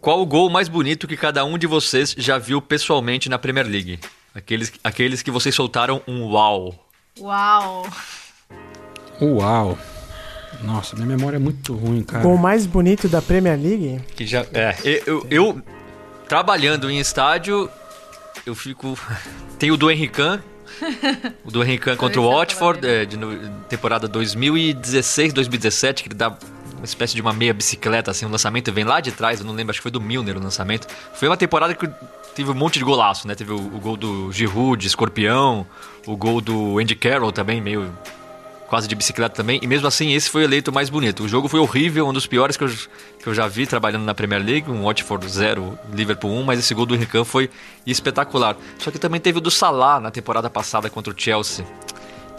Speaker 3: Qual o gol mais bonito que cada um de vocês já viu pessoalmente na Premier League? Aqueles, aqueles que vocês soltaram um uau.
Speaker 4: Uau!
Speaker 1: Uau! Nossa, minha memória é muito ruim, cara.
Speaker 2: Gol mais bonito da Premier League?
Speaker 3: Que já. É, eu, eu- eu, trabalhando em estádio, eu fico. [laughs] Tem o do Henrican. [laughs] O do Henrican contra o Watford,
Speaker 4: trabalhei.
Speaker 3: é, de temporada 2016, 2017, que ele dá uma espécie de uma meia bicicleta, assim, o lançamento vem lá de trás, eu não lembro, acho que foi do Milner o lançamento. Foi uma temporada que teve um monte de golaço, né? Teve o, o gol do Giroud, de escorpião, o gol do Andy Carroll também, meio quase de bicicleta também, e mesmo assim esse foi eleito o mais bonito. O jogo foi horrível, um dos piores que eu, que eu já vi trabalhando na Premier League, um Watford 0, Liverpool 1, mas esse gol do Henrique foi espetacular. Só que também teve o do Salah na temporada passada contra o Chelsea,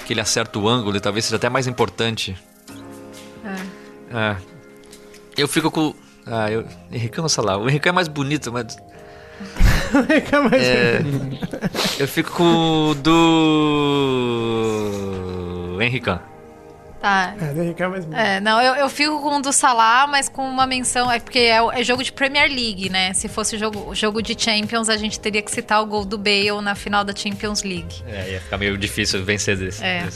Speaker 3: que ele acerta o ângulo e talvez seja até mais importante. É. Eu fico com... Ah, eu... Henrique ou Salah? O Henrique é mais bonito, mas... [laughs] É, eu fico com o do... Henrique.
Speaker 4: Tá.
Speaker 2: É, do é mais bonito.
Speaker 4: É, não, eu, eu fico com o do Salah, mas com uma menção. É porque é, é jogo de Premier League, né? Se fosse jogo, jogo de Champions, a gente teria que citar o gol do Bale na final da Champions League.
Speaker 3: É, ia ficar meio difícil vencer desse.
Speaker 4: É.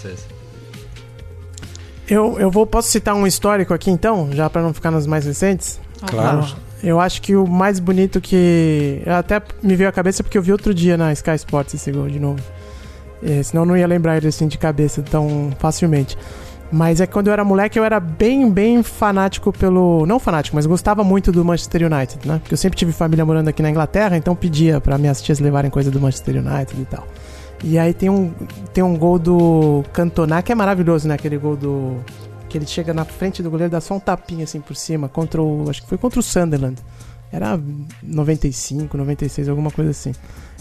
Speaker 2: Eu, eu vou, posso citar um histórico aqui então, já pra não ficar nos mais recentes?
Speaker 1: Claro.
Speaker 2: Ah, Eu acho que o mais bonito que. Até me veio à cabeça porque eu vi outro dia na Sky Sports esse gol de novo. É, senão não ia lembrar ele assim de cabeça tão facilmente. Mas é que quando eu era moleque eu era bem, bem fanático pelo. Não fanático, mas gostava muito do Manchester United, né? Porque eu sempre tive família morando aqui na Inglaterra, então pedia pra minhas tias levarem coisa do Manchester United e tal. E aí tem um, tem um gol do Cantona que é maravilhoso, né? Aquele gol do. Que ele chega na frente do goleiro, dá só um tapinha assim por cima, contra o. Acho que foi contra o Sunderland. Era 95, 96, alguma coisa assim.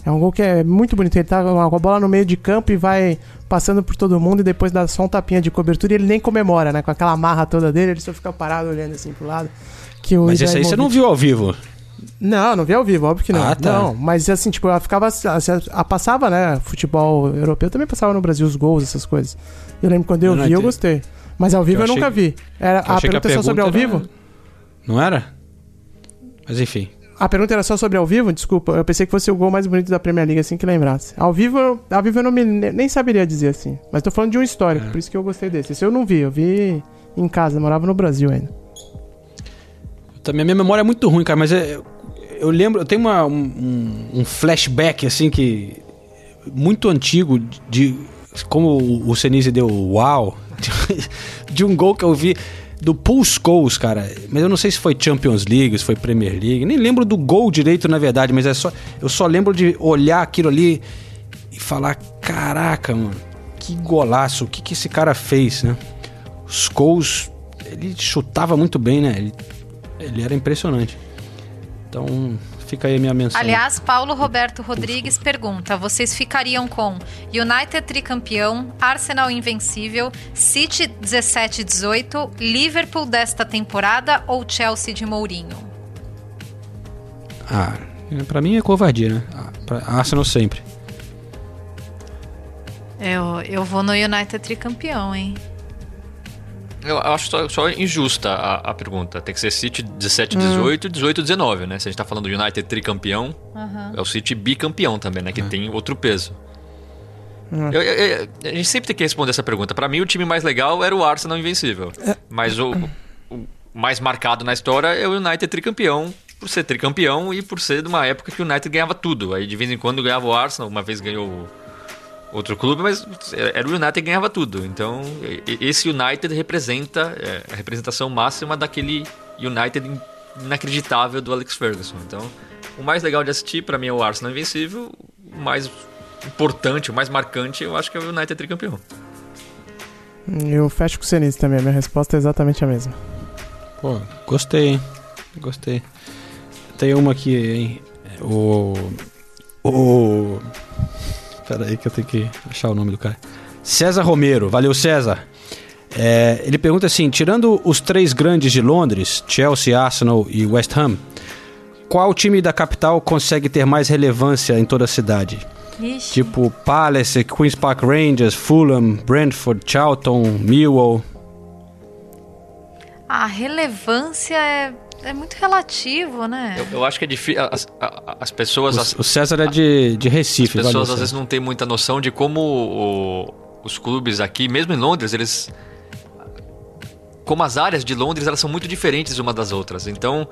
Speaker 2: É um gol que é muito bonito. Ele tá com a bola no meio de campo e vai passando por todo mundo e depois dá só um tapinha de cobertura e ele nem comemora, né? Com aquela marra toda dele, ele só fica parado olhando assim pro lado. Que o
Speaker 1: Mas esse aí você não viu ao vivo.
Speaker 2: não, não vi ao vivo, óbvio que não.
Speaker 1: Ah, tá.
Speaker 2: Não, mas assim, tipo, ela ficava. A, passava, né? Futebol europeu também passava no Brasil os gols, essas coisas. Eu lembro quando eu
Speaker 1: Não,
Speaker 2: vi,
Speaker 1: não,
Speaker 2: eu
Speaker 1: te-
Speaker 2: gostei. Mas ao vivo
Speaker 1: Eu
Speaker 2: eu,
Speaker 1: achei
Speaker 2: nunca vi. Era, a
Speaker 1: achei que
Speaker 2: pergunta é só sobre ao
Speaker 1: era-
Speaker 2: vivo?
Speaker 1: Não era? Mas enfim.
Speaker 2: A pergunta era só sobre ao vivo? Desculpa, eu pensei que fosse o gol mais bonito da Premier League, assim que lembrasse. Ao vivo, eu- ao vivo eu não me, nem saberia dizer assim. Mas tô falando de um histórico,
Speaker 1: É.
Speaker 2: por isso que eu gostei desse. Esse eu não vi, eu vi em casa, eu morava no Brasil ainda.
Speaker 1: Também a minha memória é muito ruim, cara, mas é- eu lembro, eu tenho uma- um, um flashback assim que muito antigo de como o- o Senise deu uau [laughs] de um gol que eu vi do Paul Scholes, cara. Mas eu não sei se foi Champions League, se foi Premier League, nem lembro do gol direito na verdade, mas é só eu só lembro de olhar aquilo ali e falar, caraca, mano, que golaço, o que que esse cara fez, né? O Scholes, ele chutava muito bem, né? Ele ele era impressionante. Então, fica aí a minha menção.
Speaker 4: Aliás, Paulo Roberto Rodrigues pergunta: vocês ficariam com United tricampeão, Arsenal invencível, City 17 18, Liverpool desta temporada ou Chelsea de Mourinho?
Speaker 1: Ah, pra mim é covardia, né? Ah, pra Arsenal sempre.
Speaker 4: Eu, eu vou no United tricampeão, hein?
Speaker 3: Eu acho só, só injusta a, a pergunta. Tem que ser City 17, 18 e 18, 19, né? Se a gente tá falando do United tricampeão, é o City bicampeão também, né? Que tem outro peso. Eu- eu- eu- a gente sempre tem que responder essa pergunta. Pra mim, o time mais legal era o Arsenal invencível. Mas o, o, mais marcado na história é o United tricampeão, por ser tricampeão e por ser de uma época que o United ganhava tudo. Aí de vez em quando ganhava o Arsenal, uma vez ganhou outro clube, mas era o United que ganhava tudo. Então esse United representa é, a representação máxima daquele United inacreditável do Alex Ferguson. Então o mais legal de assistir para mim é o Arsenal invencível, o mais importante, o mais marcante, eu acho que é o United tricampeão.
Speaker 2: Eu fecho com o Senise também, a minha resposta é exatamente a mesma.
Speaker 1: Pô, gostei, hein? Gostei. Tem uma aqui, hein? O. O. Pera aí que eu tenho que achar o nome do cara. César Romero, valeu César. É, ele pergunta assim: tirando os três grandes de Londres, Chelsea, Arsenal e West Ham, qual time da capital consegue ter mais relevância em toda a cidade?
Speaker 4: Ixi.
Speaker 1: Tipo Palace, Queen's Park Rangers, Fulham, Brentford, Charlton, Millwall.
Speaker 4: A relevância é, é muito relativo, né?
Speaker 3: Eu, eu acho que é difícil. As, as pessoas. as-
Speaker 1: O, o César é de, de
Speaker 3: As
Speaker 1: Recife,
Speaker 3: pessoas
Speaker 1: valeu,
Speaker 3: às vezes não têm muita noção de como o- os clubes aqui, mesmo em Londres, eles. Como as áreas de Londres, elas são muito diferentes uma das outras. Então,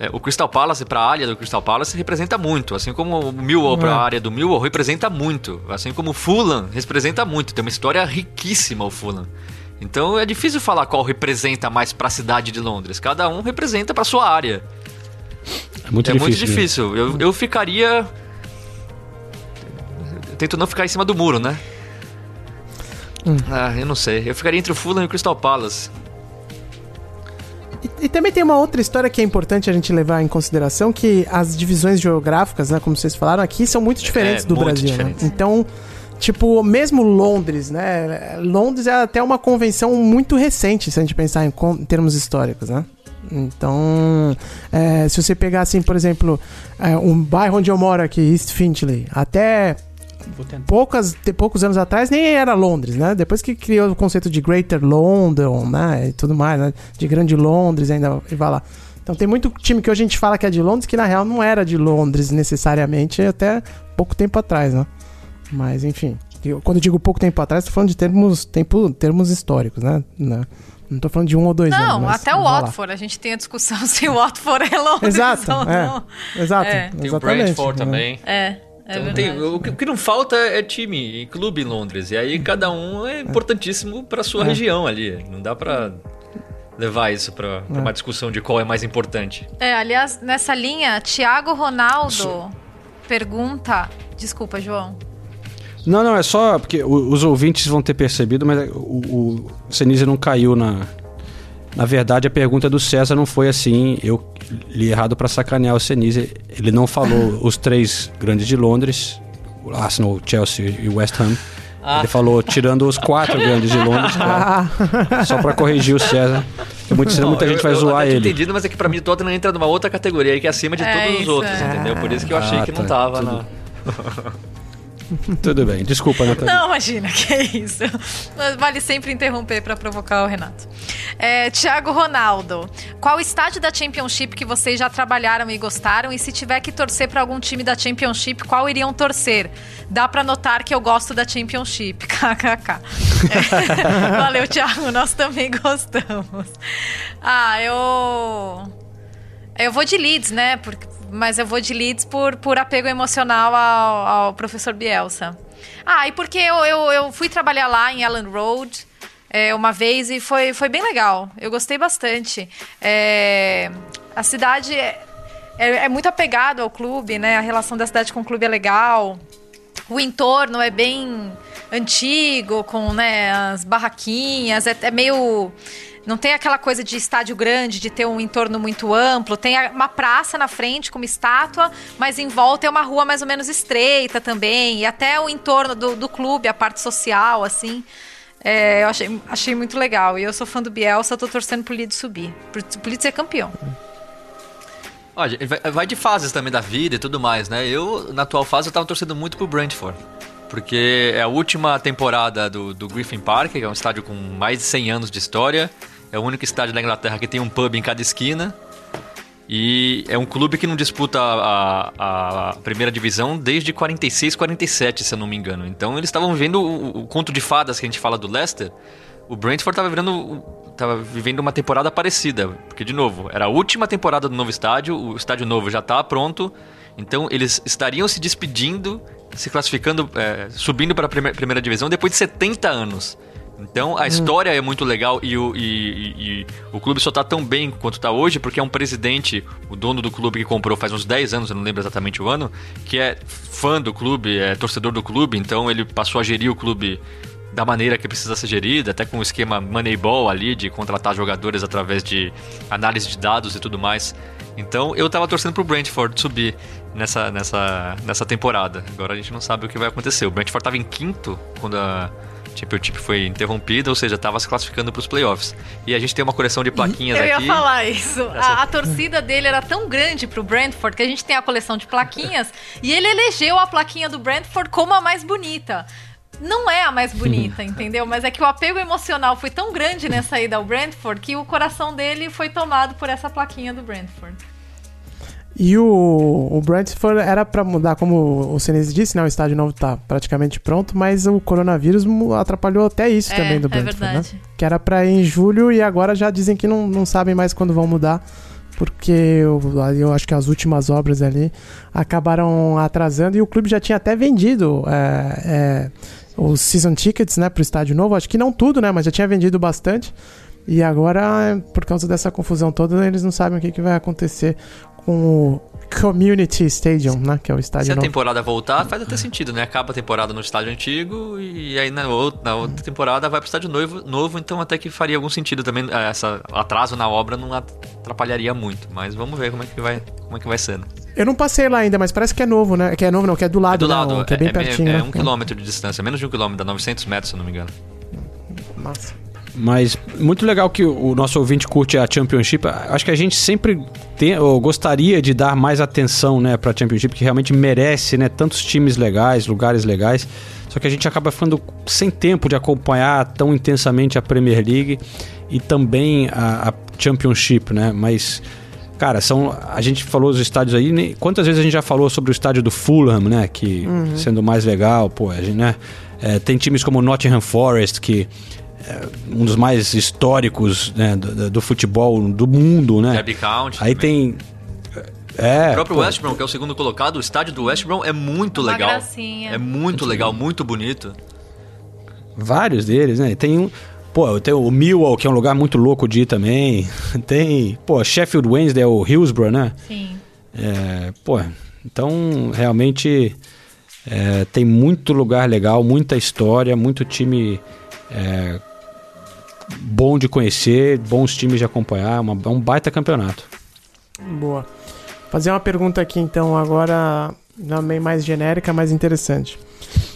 Speaker 3: é, o Crystal Palace para a área do Crystal Palace representa muito. Assim como o Millwall para a área do Millwall representa muito. Assim como o Fulham representa muito. Tem uma história riquíssima o Fulham. Então é difícil falar qual representa mais para a cidade de Londres. Cada um representa para sua área.
Speaker 1: É muito
Speaker 3: é
Speaker 1: difícil.
Speaker 3: muito difícil. Eu, eu ficaria. Eu tento não ficar em cima do muro, né? Ah, eu não sei. Eu ficaria entre o Fulham e o Crystal Palace.
Speaker 2: E, e também tem uma outra história que é importante a gente levar em consideração, que as divisões geográficas, né, como vocês falaram aqui, são muito diferentes do
Speaker 3: muito
Speaker 2: Brasil, né?
Speaker 3: diferentes.
Speaker 2: Então, tipo, mesmo Londres, né? Londres é até uma convenção muito recente, se a gente pensar em, em termos históricos, né? Então, é, se você pegar, assim, por exemplo, é, um bairro onde eu moro aqui, East Finchley, até poucas, poucos anos atrás nem era Londres, né? Depois que criou o conceito de Greater London, né? E tudo mais, né? De Grande Londres ainda e vai lá. Então tem muito time que hoje a gente fala que é de Londres, que na real não era de Londres necessariamente até pouco tempo atrás, né? Mas enfim. eu- quando eu digo pouco tempo atrás, tô falando de termos, tempo, termos históricos, né? Não, não tô falando de um ou dois anos.
Speaker 4: Não, até o. Watford. A gente tem a discussão [laughs] se o Watford é Londres
Speaker 2: Exato,
Speaker 4: ou
Speaker 2: é.
Speaker 4: não.
Speaker 2: Exato.
Speaker 4: É.
Speaker 3: Tem o Brentford
Speaker 2: né?
Speaker 3: também.
Speaker 4: É, é
Speaker 3: Então, tem- o, que, o que não falta é time e clube em Londres. E aí cada um é importantíssimo para sua região ali. Não dá para levar isso para uma discussão de qual é mais importante.
Speaker 4: É, aliás, nessa linha, Thiago Ronaldo pergunta. Desculpa, João.
Speaker 1: Não, não, é só porque os ouvintes vão ter percebido, mas o, o Senise não caiu na. Na verdade, a pergunta do César não foi assim. Eu li errado pra sacanear o Senise. Ele não falou [laughs] os três grandes de Londres: o Arsenal, Chelsea e West Ham.
Speaker 3: Ah.
Speaker 1: Ele falou tirando os quatro grandes de Londres, claro. [laughs] Só pra corrigir o César. Muita, senão muita
Speaker 3: Não,
Speaker 1: gente
Speaker 3: eu-
Speaker 1: vai
Speaker 3: eu
Speaker 1: zoar
Speaker 3: tinha
Speaker 1: ele.
Speaker 3: entendido, mas é que pra mim o Tottenham entra numa outra categoria que é acima de
Speaker 4: É
Speaker 3: todos os outros,
Speaker 4: é.
Speaker 3: entendeu? Por isso que eu achei
Speaker 1: Ah,
Speaker 3: que não
Speaker 1: tá,
Speaker 3: tava
Speaker 1: tudo.
Speaker 3: na. [laughs] [laughs]
Speaker 1: Tudo bem, desculpa, Natália.
Speaker 4: Não, imagina, que é isso. Vale sempre interromper pra provocar o Renato. É, Thiago Ronaldo, qual estádio da Championship que vocês já trabalharam e gostaram? E se tiver que torcer pra algum time da Championship, qual iriam torcer? Dá pra notar que eu gosto da Championship. [laughs] KKK. É. Valeu, Thiago, nós também gostamos. Ah, eu. Eu vou de Leeds, né? Porque- mas eu vou de Leeds por, por apego emocional ao, ao professor Bielsa. Ah, e porque eu, eu, eu fui trabalhar lá em Ellen Road é, uma vez e foi, foi bem legal. Eu gostei bastante. É, a cidade é, é, é muito apegado ao clube, né? A relação da cidade com o clube é legal. O entorno é bem antigo, com né, as barraquinhas, é, é meio. Não tem aquela coisa de estádio grande, de ter um entorno muito amplo. Tem uma praça na frente com uma estátua, mas em volta é uma rua mais ou menos estreita também. E até o entorno do, do clube, a parte social, assim. É, eu achei, achei muito legal. E eu sou fã do Bielsa, tô torcendo pro Leeds subir. Pro, pro Leeds ser campeão.
Speaker 3: Olha, vai, vai de fases também da vida e tudo mais, né? Eu, na atual fase, eu tava torcendo muito pro Brentford. Porque é a última temporada do, do Griffin Park, que é um estádio com mais de 100 anos de história. É o único estádio da Inglaterra que tem um pub em cada esquina. E é um clube que não disputa a, a- a primeira divisão desde 46, 47, se eu não me engano. Então eles estavam vendo o, o conto de fadas que a gente fala do Leicester, o Brentford tava virando. tava vivendo uma temporada parecida. Porque, de novo, era a última temporada do novo estádio, o estádio novo já tá pronto. Então eles estariam se despedindo, se classificando, é, subindo para a primeira divisão depois de 70 anos. Então a história é muito legal e o, e- e- e o clube só tá tão bem quanto tá hoje porque é um presidente, o dono do clube que comprou faz uns 10 anos, eu não lembro exatamente o ano, que é fã do clube, é torcedor do clube, então ele passou a gerir o clube da maneira que precisa ser gerida, até com o esquema Moneyball ali, de contratar jogadores através de análise de dados e tudo mais. Então eu tava torcendo pro Brentford subir nessa, nessa, nessa temporada. Agora a gente não sabe o que vai acontecer. O Brentford tava em quinto quando a Championship foi interrompida, ou seja, tava se classificando pros playoffs. E a gente tem uma coleção de plaquinhas
Speaker 4: Eu ia
Speaker 3: aqui.
Speaker 4: falar isso. A, a torcida dele era tão grande pro Brentford que a gente tem a coleção de plaquinhas [laughs] e ele elegeu a plaquinha do Brentford como a mais bonita. Não é a mais bonita, entendeu? Mas é que o apego emocional foi tão grande nessa ida ao Brentford que o coração dele foi tomado por essa plaquinha do Brentford.
Speaker 2: E o, o Brentford era pra mudar, como o Senise disse, né? O estádio novo tá praticamente pronto, mas o coronavírus atrapalhou até isso
Speaker 4: É,
Speaker 2: também do
Speaker 4: é
Speaker 2: Brentford, né?
Speaker 4: verdade.
Speaker 2: Que era pra ir em julho e agora já dizem que não, não sabem mais quando vão mudar, porque eu, eu acho que as últimas obras ali acabaram atrasando e o clube já tinha até vendido é, é, os season tickets, né, pro estádio novo. Acho que não tudo, né, mas já tinha vendido bastante. E agora, por causa dessa confusão toda, eles não sabem o que, que vai acontecer com o Community Stadium, né, que é o
Speaker 3: Se
Speaker 2: estádio
Speaker 3: a
Speaker 2: novo.
Speaker 3: temporada voltar, faz até sentido, né? Acaba a temporada no estádio antigo e aí na outra, na outra temporada vai pro estádio novo, novo, então até que faria algum sentido também. eh, Essa atraso na obra não atrapalharia muito, mas vamos ver como é que vai, como é que vai ser. né?
Speaker 2: Eu não passei lá ainda, mas parece que é novo, né? Que é novo não, que é do lado,
Speaker 3: do lado,
Speaker 2: né? Que é bem
Speaker 3: é,
Speaker 2: pertinho.
Speaker 3: é,
Speaker 2: né?
Speaker 3: um quilômetro de distância, menos de um quilômetro, dá 900 metros, se eu não me engano.
Speaker 2: Massa.
Speaker 1: Mas muito legal que o nosso ouvinte curte a Championship. Acho que a gente sempre tem, ou gostaria de dar mais atenção né, para a Championship, que realmente merece né, tantos times legais, lugares legais. Só que a gente acaba ficando sem tempo de acompanhar tão intensamente a Premier League e também a, a Championship, né? Mas, cara, são. A gente falou os estádios aí. nem- Quantas vezes a gente já falou sobre o estádio do Fulham, né? Que sendo mais legal, pô, a gente, né? É, tem times como o Nottingham Forest, que um dos mais históricos né, do, do- futebol do mundo, né?
Speaker 3: Derby County.
Speaker 1: Aí
Speaker 3: também.
Speaker 1: tem. É.
Speaker 3: O próprio
Speaker 1: pô,
Speaker 3: West Brom, que é o segundo colocado, o estádio do West Brom é muito
Speaker 4: Uma
Speaker 3: legal.
Speaker 4: gracinha.
Speaker 3: É muito legal, muito bonito.
Speaker 1: Vários deles, né? Tem um. Pô, tem o Millwall, que é um lugar muito louco de ir também. [laughs] Tem. Pô, Sheffield Wednesday é o Hillsborough, né?
Speaker 4: Sim.
Speaker 1: É, pô, então realmente é, tem muito lugar legal, muita história, muito time é, bom de conhecer, bons times de acompanhar, uma- é um baita campeonato.
Speaker 2: Boa. Fazer uma pergunta aqui então agora também mais genérica, mais interessante.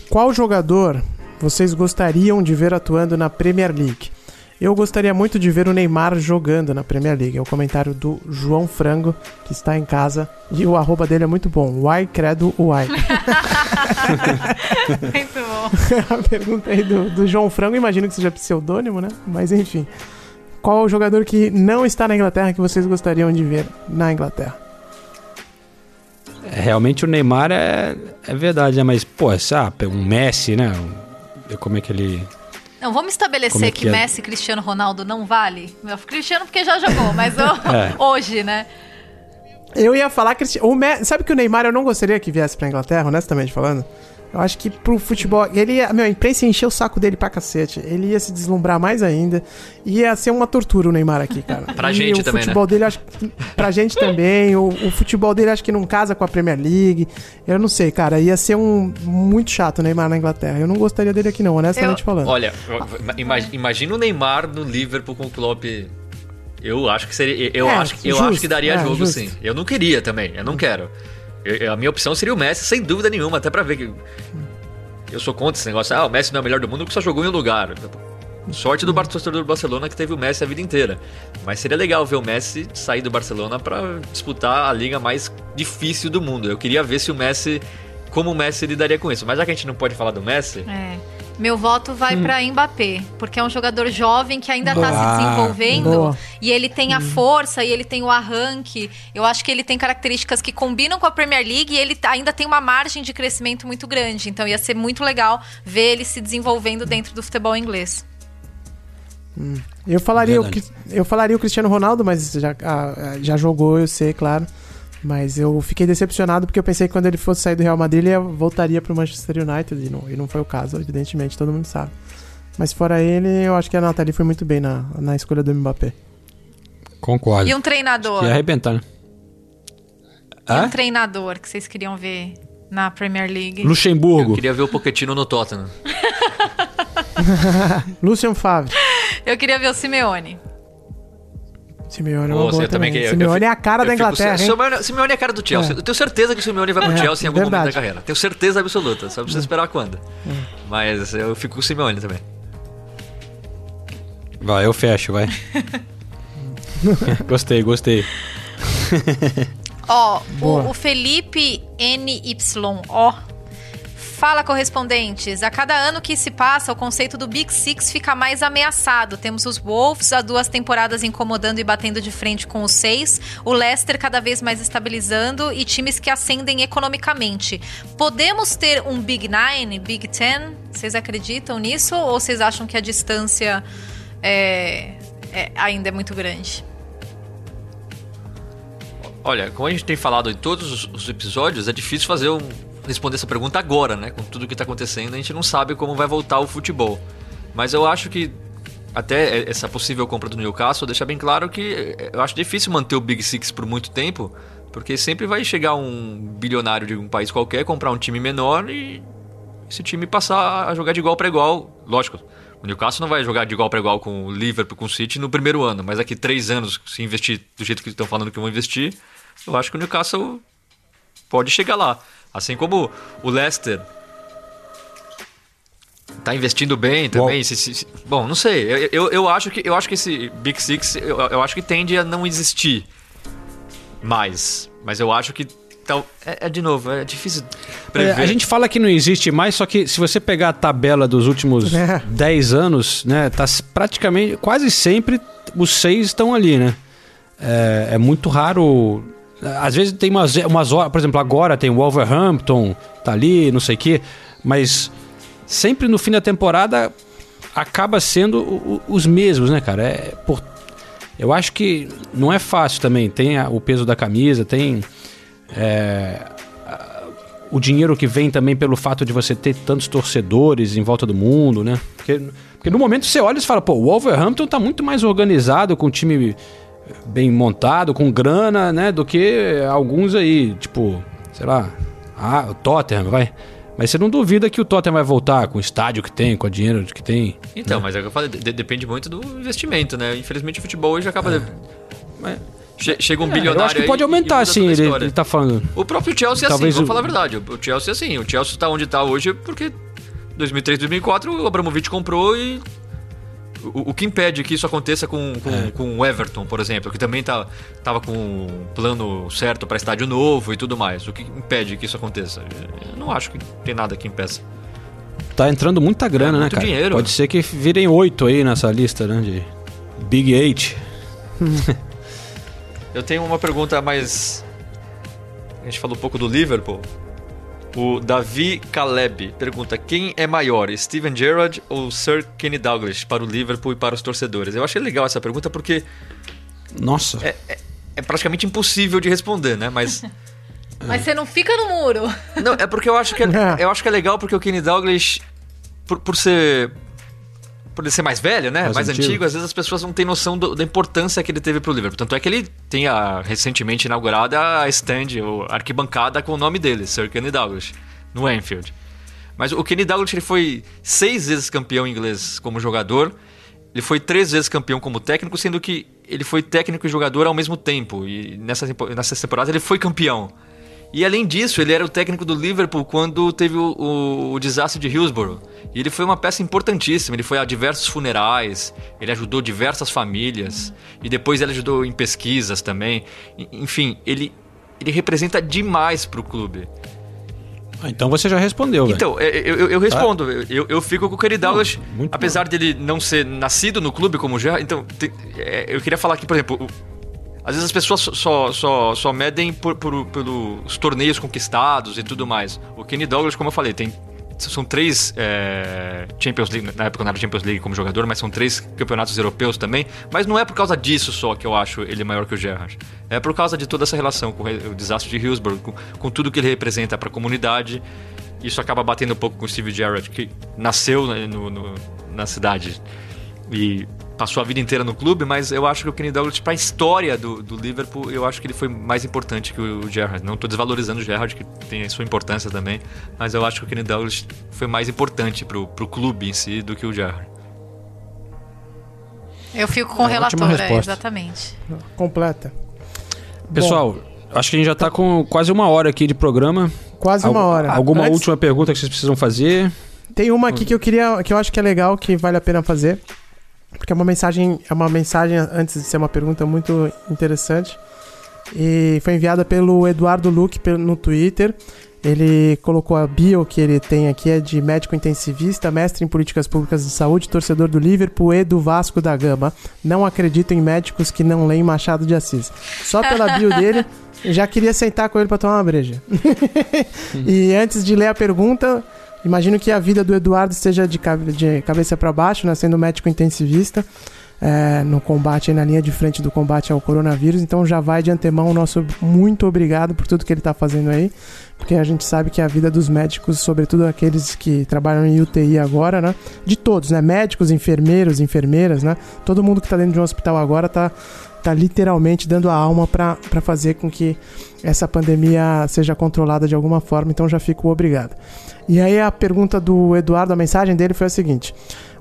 Speaker 2: Qual jogador vocês gostariam de ver atuando na Premier League? Eu gostaria muito de ver o Neymar jogando na Premier League. É o comentário do João Frango, que está em casa. E o arroba dele é muito bom. Why credo why. [laughs] [laughs]
Speaker 4: Muito bom. [laughs]
Speaker 2: a pergunta aí do, do João Frango, imagino que seja pseudônimo, né? Mas enfim. Qual o jogador que não está na Inglaterra que vocês gostariam de ver na Inglaterra?
Speaker 1: Realmente o Neymar é, é verdade, né? Mas, pô, sabe, um Messi, né? Como é que ele.
Speaker 4: Não, vamos estabelecer
Speaker 1: é
Speaker 4: que,
Speaker 1: que é?
Speaker 4: Messi e Cristiano Ronaldo não vale? Meu, Cristiano porque já jogou, mas o- [laughs]
Speaker 1: É.
Speaker 4: hoje, né?
Speaker 2: Eu ia falar que o Me- sabe que o Neymar eu não gostaria que viesse pra Inglaterra, honestamente falando. Eu acho que pro futebol, ele ia, meu, a imprensa ia encher o saco dele pra cacete. Ele ia se deslumbrar mais ainda. Ia ser uma tortura o Neymar aqui, cara. [laughs]
Speaker 3: Pra
Speaker 2: E
Speaker 3: gente
Speaker 2: o
Speaker 3: também, né?
Speaker 2: futebol dele acho que pra gente também, o, o futebol dele acho que não casa com a Premier League. Eu não sei, cara, ia ser um muito chato o Neymar na Inglaterra. Eu não gostaria dele aqui não, honestamente
Speaker 4: Eu-
Speaker 2: falando.
Speaker 3: Olha, ima- imagina o Neymar no Liverpool com o Klopp. Eu acho que seria. Eu,
Speaker 2: É,
Speaker 3: acho, que- eu
Speaker 2: justo,
Speaker 3: acho que daria
Speaker 2: é,
Speaker 3: jogo,
Speaker 2: justo.
Speaker 3: sim. Eu não queria também, eu não quero. A minha opção seria o Messi, sem dúvida nenhuma, até pra ver que. Eu sou contra esse negócio. Ah, o Messi não é o melhor do mundo porque só jogou em um lugar. Sorte do torcedor do Barcelona que teve o Messi a vida inteira. Mas seria legal ver o Messi sair do Barcelona pra disputar a liga mais difícil do mundo. Eu queria ver se o Messi. Como o Messi lidaria com isso. Mas já que a gente não pode falar do Messi.
Speaker 4: É. Meu voto vai pra Mbappé, porque é um jogador jovem que ainda tá
Speaker 1: Ah,
Speaker 4: se desenvolvendo
Speaker 2: boa.
Speaker 4: e ele tem a força e ele tem o arranque. Eu acho que ele tem características que combinam com a Premier League e ele ainda tem uma margem de crescimento muito grande. Então ia ser muito legal ver ele se desenvolvendo dentro do futebol inglês.
Speaker 2: Eu falaria, o,
Speaker 1: Verdade.
Speaker 2: Eu falaria o Cristiano Ronaldo, mas já, ah, já jogou, eu sei, claro. Mas eu fiquei decepcionado porque eu pensei que quando ele fosse sair do Real Madrid, ele ia- voltaria pro Manchester United. E não, e não foi o caso, evidentemente, todo mundo sabe. Mas fora ele, eu acho que a Nathalie foi muito bem na, na escolha do Mbappé.
Speaker 1: Concordo.
Speaker 4: E um treinador?
Speaker 1: Ia arrebentar, né?
Speaker 4: E um treinador que vocês queriam ver na Premier League?
Speaker 3: Eu
Speaker 1: Luxemburgo.
Speaker 3: queria ver o Pochettino no Tottenham. [laughs]
Speaker 2: Lucian Favre.
Speaker 4: Eu queria ver o Simeone.
Speaker 2: Simeone é
Speaker 3: Pô,
Speaker 2: uma boa
Speaker 3: você também
Speaker 2: também.
Speaker 3: que- eu
Speaker 2: Simeone
Speaker 3: fico-
Speaker 2: é a cara da
Speaker 3: fico-
Speaker 2: Inglaterra, hein?
Speaker 3: Simeone, Simeone é a cara do Chelsea.
Speaker 2: É.
Speaker 3: Eu tenho certeza que o Simeone vai pro
Speaker 2: É,
Speaker 3: Chelsea em algum momento
Speaker 2: verdade.
Speaker 3: da carreira. Tenho certeza absoluta. Só precisa esperar quando. Mas eu fico com o Simeone também.
Speaker 1: Vai, eu fecho, vai. [laughs] gostei, gostei.
Speaker 4: Ó,
Speaker 2: Boa.
Speaker 4: o, o Felipe NYO. Fala, correspondentes. A cada ano que se passa, o conceito do Big Six fica mais ameaçado. Temos os Wolves há duas temporadas incomodando e batendo de frente com os seis, o Leicester cada vez mais estabilizando e times que ascendem economicamente. Podemos ter um Big Nine, Big Ten? Vocês acreditam nisso ou vocês acham que a distância é- é- ainda é muito grande?
Speaker 3: Olha, como a gente tem falado em todos os- os episódios, é difícil fazer um, responder essa pergunta agora, né? Com tudo que tá acontecendo, a gente não sabe como vai voltar o futebol. Mas eu acho que até essa possível compra do Newcastle deixa bem claro que eu acho difícil manter o Big Six por muito tempo, porque sempre vai chegar um bilionário de um país qualquer, comprar um time menor e esse time passar a jogar de igual para igual. Lógico, o Newcastle não vai jogar de igual para igual com o Liverpool, com o City no primeiro ano, mas daqui três anos, se investir do jeito que estão falando que vão investir, eu acho que o Newcastle pode chegar lá. Assim como o Leicester tá investindo bem também. se- se- se- bom, não sei. Eu, eu, eu acho que, eu acho que esse Big Six, eu, eu acho que tende a não existir mais. Mas eu acho que. Tal, é, é, de novo, é difícil
Speaker 1: É,
Speaker 3: prever.
Speaker 1: a gente fala que não existe mais, só que se você pegar a tabela dos últimos [laughs]
Speaker 2: É.
Speaker 1: 10 anos, né, tá praticamente, quase sempre os seis estão ali, né? É, é muito raro. Às vezes tem umas, umas horas, por exemplo, agora tem o Wolverhampton, tá ali, não sei o quê, mas sempre no fim da temporada acaba sendo o- o- os mesmos, né, cara? É, por, eu acho que não é fácil também. Tem a- o peso da camisa, tem é, a- o dinheiro que vem também pelo fato de você ter tantos torcedores em volta do mundo, né? Porque, porque no momento você olha e fala, pô, o Wolverhampton tá muito mais organizado, com um time bem montado, com grana, né? Do que alguns aí, tipo, sei lá, ah, o Tottenham, vai. Mas você não duvida que o Tottenham vai voltar com o estádio que tem, com o dinheiro que tem.
Speaker 3: Então, mas é o que eu falei, de- depende muito do investimento, né? Infelizmente o futebol hoje acaba. Che- Chega um bilionário.
Speaker 1: É. Eu acho que pode aumentar, sim, ele, ele tá falando.
Speaker 3: O próprio Chelsea é assim,
Speaker 1: Talvez
Speaker 3: vamos
Speaker 1: o-
Speaker 3: falar a verdade. O Chelsea é assim. O Chelsea tá onde tá hoje porque 2003, 2004 o Abramovich comprou e. O, o que impede que isso aconteça com, com,
Speaker 1: É.
Speaker 3: com o Everton, por exemplo, que também tá, tava com um plano certo para estádio novo e tudo mais. O que impede que isso aconteça? Eu não acho que tem nada que impeça.
Speaker 1: Tá entrando muita grana,
Speaker 3: É,
Speaker 1: né, cara?
Speaker 3: dinheiro.
Speaker 1: Pode ser que virem oito aí nessa lista, né? De Big Eight. [laughs]
Speaker 3: Eu tenho uma pergunta mais. A gente falou um pouco do Liverpool. O Davi Caleb pergunta: quem é maior, Steven Gerrard ou Sir Kenny Douglas para o Liverpool e para os torcedores? Eu achei legal essa pergunta porque
Speaker 1: Nossa.
Speaker 3: é praticamente impossível de responder, né? Mas [laughs]
Speaker 4: Mas você não fica no muro.
Speaker 3: não, é porque eu acho que é, [laughs] eu acho que é legal porque o Kenny Douglas por, por ser por ele ser mais velho, né? Mais,
Speaker 1: Mais
Speaker 3: antigo.
Speaker 1: antigo.
Speaker 3: às vezes as pessoas não têm noção do- da importância que ele teve pro Liverpool. Tanto é que ele tem a recentemente inaugurada a stand, ou arquibancada com o nome dele, Sir Kenny Douglas, no Anfield. Mas o Kenny Douglas ele foi seis vezes campeão inglês como jogador. Ele foi três vezes campeão como técnico, sendo que ele foi técnico e jogador ao mesmo tempo. E nessa, nessa temporada ele foi campeão. E além disso, ele era o técnico do Liverpool quando teve o, o- o desastre de Hillsborough. E ele foi uma peça importantíssima. Ele foi a diversos funerais, ele ajudou diversas famílias. E depois ele ajudou em pesquisas também. Enfim, ele, ele representa demais pro clube.
Speaker 1: Ah, Então você já respondeu.
Speaker 3: Então, é, eu, eu- eu respondo. Eu, eu fico com o
Speaker 1: muito
Speaker 3: apesar dele não ser nascido no clube como já. Então, é, eu queria falar aqui, por exemplo, o- às vezes as pessoas só, só, só medem por, por- pelos torneios conquistados e tudo mais. O Kenny Douglas, como eu falei, tem são três é, Champions League, na época não era Champions League como jogador, mas são três campeonatos europeus também. Mas não é por causa disso só que eu acho ele maior que o Gerrard. É por causa de toda essa relação com o desastre de Hillsborough, com, com tudo que ele representa para a comunidade. Isso acaba batendo um pouco com o Steve Gerrard, que nasceu né, no, no, na cidade e passou a vida inteira no clube, mas eu acho que o Kenny Douglas, para a história do, do, Liverpool, eu acho que ele foi mais importante que o Gerrard. Não estou desvalorizando o Gerrard, que tem a sua importância também, mas eu acho que o Kenny Douglas foi mais importante para o clube em si do que o Gerrard.
Speaker 4: Eu fico com o relator, é, exatamente.
Speaker 2: Completa.
Speaker 1: Pessoal, Bom, acho que a gente já está com quase uma hora aqui de programa.
Speaker 2: Quase uma hora.
Speaker 1: Alguma Antes... última pergunta que vocês precisam fazer?
Speaker 2: Tem uma aqui que eu queria, que eu acho que é legal, que vale a pena fazer. Porque é uma mensagem, é uma mensagem antes de ser uma pergunta muito interessante. E foi enviada pelo Eduardo Luque no Twitter. Ele colocou a bio que ele tem aqui é de médico intensivista, mestre em políticas públicas de saúde, torcedor do Liverpool e do Vasco da Gama. Não acredito em médicos que não leem Machado de Assis. Só pela bio [laughs] dele, já queria sentar com ele para tomar uma breja. [laughs] e antes de ler a pergunta, Imagino que a vida do Eduardo esteja de, de cabeça para baixo, né, sendo médico intensivista é, no combate, na linha de frente do combate ao coronavírus. Então já vai de antemão o nosso muito obrigado por tudo que ele está fazendo aí, porque a gente sabe que a vida dos médicos, sobretudo aqueles que trabalham em UTI agora, né, de todos, né, médicos, enfermeiros, enfermeiras, né, todo mundo que está dentro de um hospital agora está tá literalmente dando a alma para fazer com que essa pandemia seja controlada de alguma forma. Então já fico obrigado. E aí a pergunta do Eduardo, a mensagem dele foi a seguinte: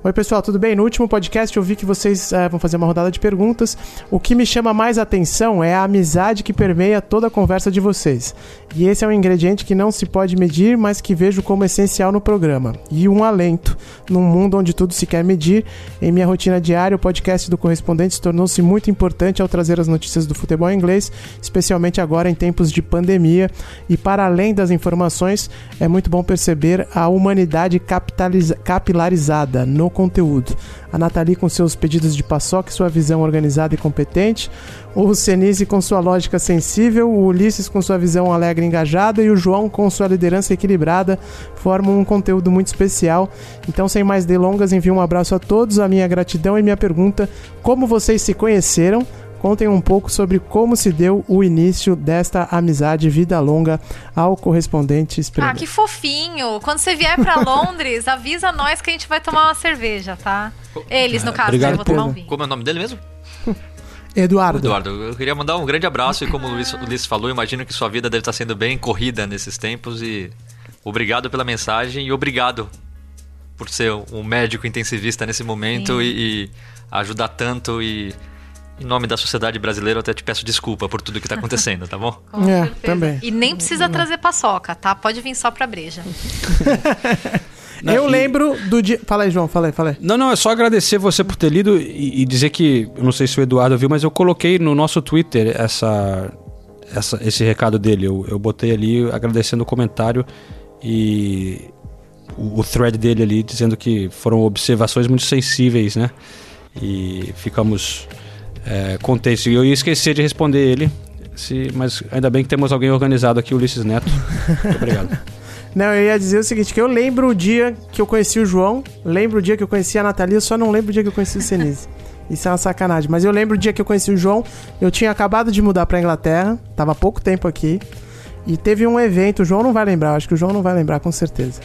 Speaker 2: Oi, pessoal, tudo bem? No último podcast eu vi que vocês é, vão fazer uma rodada de perguntas. O que me chama mais atenção é a amizade que permeia toda a conversa de vocês. E esse é um ingrediente que não se pode medir, mas que vejo como essencial no programa. E um alento. Num mundo onde tudo se quer medir, em minha rotina diária, o podcast do Correspondente tornou-se muito importante ao trazer as notícias do futebol inglês, especialmente agora em tempos de pandemia. E para além das informações, é muito bom perceber a humanidade capilarizada no conteúdo. A Nathalie com seus pedidos de paçoca sua visão organizada e competente, o Senise com sua lógica sensível, o Ulisses com sua visão alegre e engajada e o João com sua liderança equilibrada formam um conteúdo muito especial. Então, sem mais delongas, envio um abraço a todos, a minha gratidão e minha pergunta: como vocês se conheceram? Contem um pouco sobre como se deu o início desta amizade vida longa ao correspondente Espremo.
Speaker 4: Ah, que fofinho! Quando você vier para [laughs] Londres, avisa nós que a gente vai tomar uma cerveja, tá? Eles, no caso,
Speaker 1: Obrigado,
Speaker 4: né? eu vou tomar um vinho.
Speaker 3: Como é o nome dele mesmo? [laughs]
Speaker 2: Eduardo.
Speaker 3: Eduardo, eu queria mandar um grande abraço e como o Luiz, o Luiz falou, imagino que sua vida deve estar sendo bem corrida nesses tempos e obrigado pela mensagem e obrigado por ser um médico intensivista nesse momento e, e ajudar tanto e em nome da sociedade brasileira, eu até te peço desculpa por tudo que está acontecendo, tá bom? [laughs]
Speaker 2: É, também.
Speaker 4: E nem precisa trazer paçoca, tá? Pode vir só pra breja. [laughs]
Speaker 2: Não, eu e... lembro do dia. Fala aí, João, fala aí, fala aí.
Speaker 1: Não, não, é só agradecer você por ter lido e, e, dizer que, eu não sei se o Eduardo viu, mas eu coloquei no nosso Twitter essa, essa, esse recado dele. Eu, eu botei ali agradecendo o comentário e o, o thread dele ali dizendo que foram observações muito sensíveis, né? E ficamos é, contexto. E eu ia esquecer de responder ele, se, mas ainda bem que temos alguém organizado aqui, Ulisses Neto. Muito obrigado. [laughs]
Speaker 2: Não, eu ia dizer o seguinte, que eu lembro o dia que eu conheci o João, lembro o dia que eu conheci a Natalia, só não lembro o dia que eu conheci o Senise. [laughs] Isso é uma sacanagem. Mas eu lembro o dia que eu conheci o João, eu tinha acabado de mudar pra Inglaterra, tava há pouco tempo aqui, e teve um evento, o João não vai lembrar, acho que o João não vai lembrar com certeza.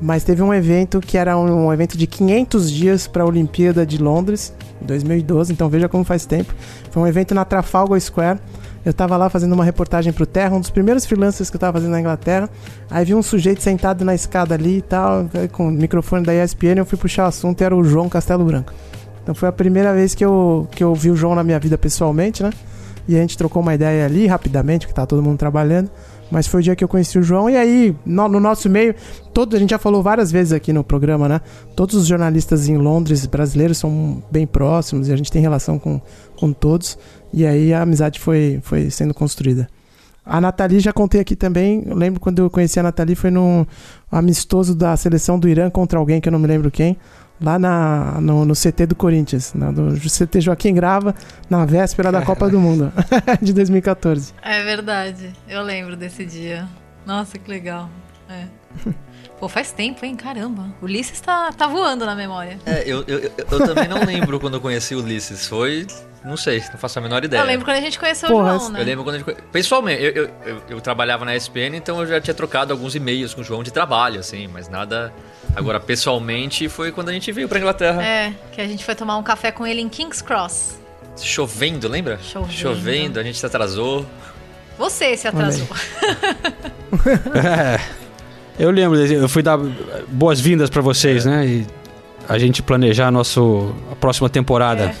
Speaker 2: Mas teve um evento que era um, um evento de 500 dias para a Olimpíada de Londres, em 2012, então veja como faz tempo. Foi um evento na Trafalgar Square. Eu tava lá fazendo uma reportagem pro Terra, um dos primeiros freelancers que eu tava fazendo na Inglaterra. Aí vi um sujeito sentado na escada ali e tal, com o microfone da ESPN, eu fui puxar o assunto e era o João Castelo Branco. Então foi a primeira vez que eu, que eu vi o João na minha vida pessoalmente, né? E a gente trocou uma ideia ali rapidamente, que tá todo mundo trabalhando. Mas foi o dia que eu conheci o João. E aí, no, no, nosso meio, todo, a gente já falou várias vezes aqui no programa, né? Todos os jornalistas em Londres brasileiros são bem próximos e a gente tem relação com, com todos. E aí a amizade foi, foi sendo construída. A Nathalie já contei aqui também. Eu lembro quando eu conheci a Nathalie foi num amistoso da seleção do Irã contra alguém que eu não me lembro quem lá na, no, no, CT do Corinthians, no, do CT Joaquim Grava, na véspera da Copa do Mundo [laughs] de 2014.
Speaker 4: É verdade, eu lembro desse dia. Nossa, que legal. É. [laughs] Pô, faz tempo, hein? Caramba. O Ulisses tá, tá voando na memória.
Speaker 3: É, eu, eu, eu, eu também não lembro quando eu conheci o Ulisses. Foi. Não sei, não faço a menor ideia.
Speaker 4: Eu lembro quando a gente conheceu
Speaker 2: Porra,
Speaker 4: o João, né?
Speaker 3: Eu lembro quando a gente. Pessoalmente, eu, eu, eu, eu trabalhava na ESPN, então eu já tinha trocado alguns e-mails com o João de trabalho, assim, mas nada. Agora, pessoalmente, foi quando a gente veio pra Inglaterra.
Speaker 4: É, que a gente foi tomar um café com ele em King's Cross.
Speaker 3: Chovendo, lembra?
Speaker 4: Chovendo.
Speaker 3: Chovendo, a gente se atrasou.
Speaker 4: Você se atrasou. [laughs] [laughs]
Speaker 1: É, eu lembro, eu fui dar boas-vindas pra vocês, né? E a gente planejar a, nosso, a próxima temporada
Speaker 4: É.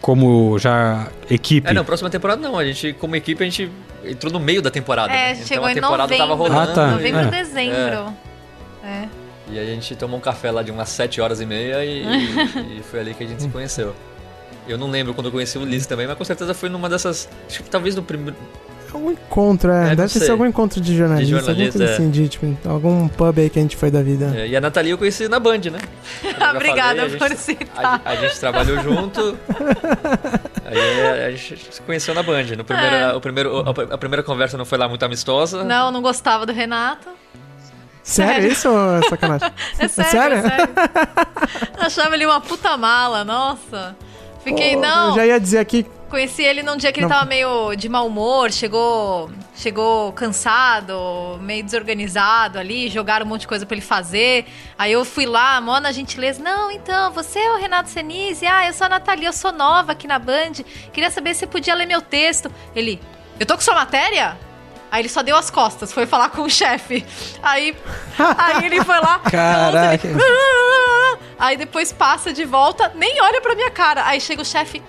Speaker 1: como já equipe.
Speaker 3: É, não, próxima temporada não. A gente, como equipe, a gente entrou no meio da temporada.
Speaker 4: É,
Speaker 3: né?
Speaker 4: a gente
Speaker 3: então
Speaker 4: chegou
Speaker 3: a
Speaker 4: em
Speaker 3: temporada
Speaker 4: novembro.
Speaker 3: tava rolando.
Speaker 1: Ah, tá.
Speaker 4: Novembro,
Speaker 1: É.
Speaker 4: dezembro. É.
Speaker 3: E a gente tomou um café lá de umas 7 horas e meia [laughs] e, e foi ali que a gente se conheceu. Eu não lembro quando eu conheci o Ulisses também, mas com certeza foi numa dessas. Acho que talvez no primeiro.
Speaker 2: Algum encontro, é.
Speaker 3: É,
Speaker 2: Deve ter sido algum encontro de jornalista.
Speaker 3: De
Speaker 2: alguma
Speaker 3: jornalista,
Speaker 2: coisa
Speaker 3: é.
Speaker 2: assim, de, tipo, algum pub aí que a gente foi da vida.
Speaker 3: É, e a Nathalie eu conheci na Band, né? [laughs]
Speaker 4: Obrigada
Speaker 3: falei,
Speaker 4: por
Speaker 3: gente-
Speaker 4: citar.
Speaker 3: A, a gente trabalhou junto. [laughs] aí a gente se conheceu na Band. No primeiro,
Speaker 4: É.
Speaker 3: o primeiro, a, a primeira conversa não foi lá muito amistosa.
Speaker 4: Não, não gostava do Renato.
Speaker 2: Sério,
Speaker 4: Sério.
Speaker 2: isso ou [laughs] é sacanagem?
Speaker 4: É sério, é sério. Achava ele uma puta mala, nossa. Fiquei,
Speaker 2: Pô,
Speaker 4: não.
Speaker 2: Eu já ia dizer aqui.
Speaker 4: Conheci ele num dia que ele
Speaker 2: Não.
Speaker 4: tava meio de mau humor, chegou, chegou cansado, meio desorganizado ali, jogaram um monte de coisa pra ele fazer. Aí eu fui lá, mó na gentileza, não, então, você é o Renato Senise? Ah, eu sou a Nathalie, eu sou nova aqui na Band, queria saber se você podia ler meu texto. Ele, eu tô com sua matéria? Aí ele só deu as costas, foi falar com o chefe. Aí, [laughs] aí ele foi lá.
Speaker 1: Caraca.
Speaker 4: ele- [laughs] Aí depois passa de volta, nem olha pra minha cara. Aí chega o chefe.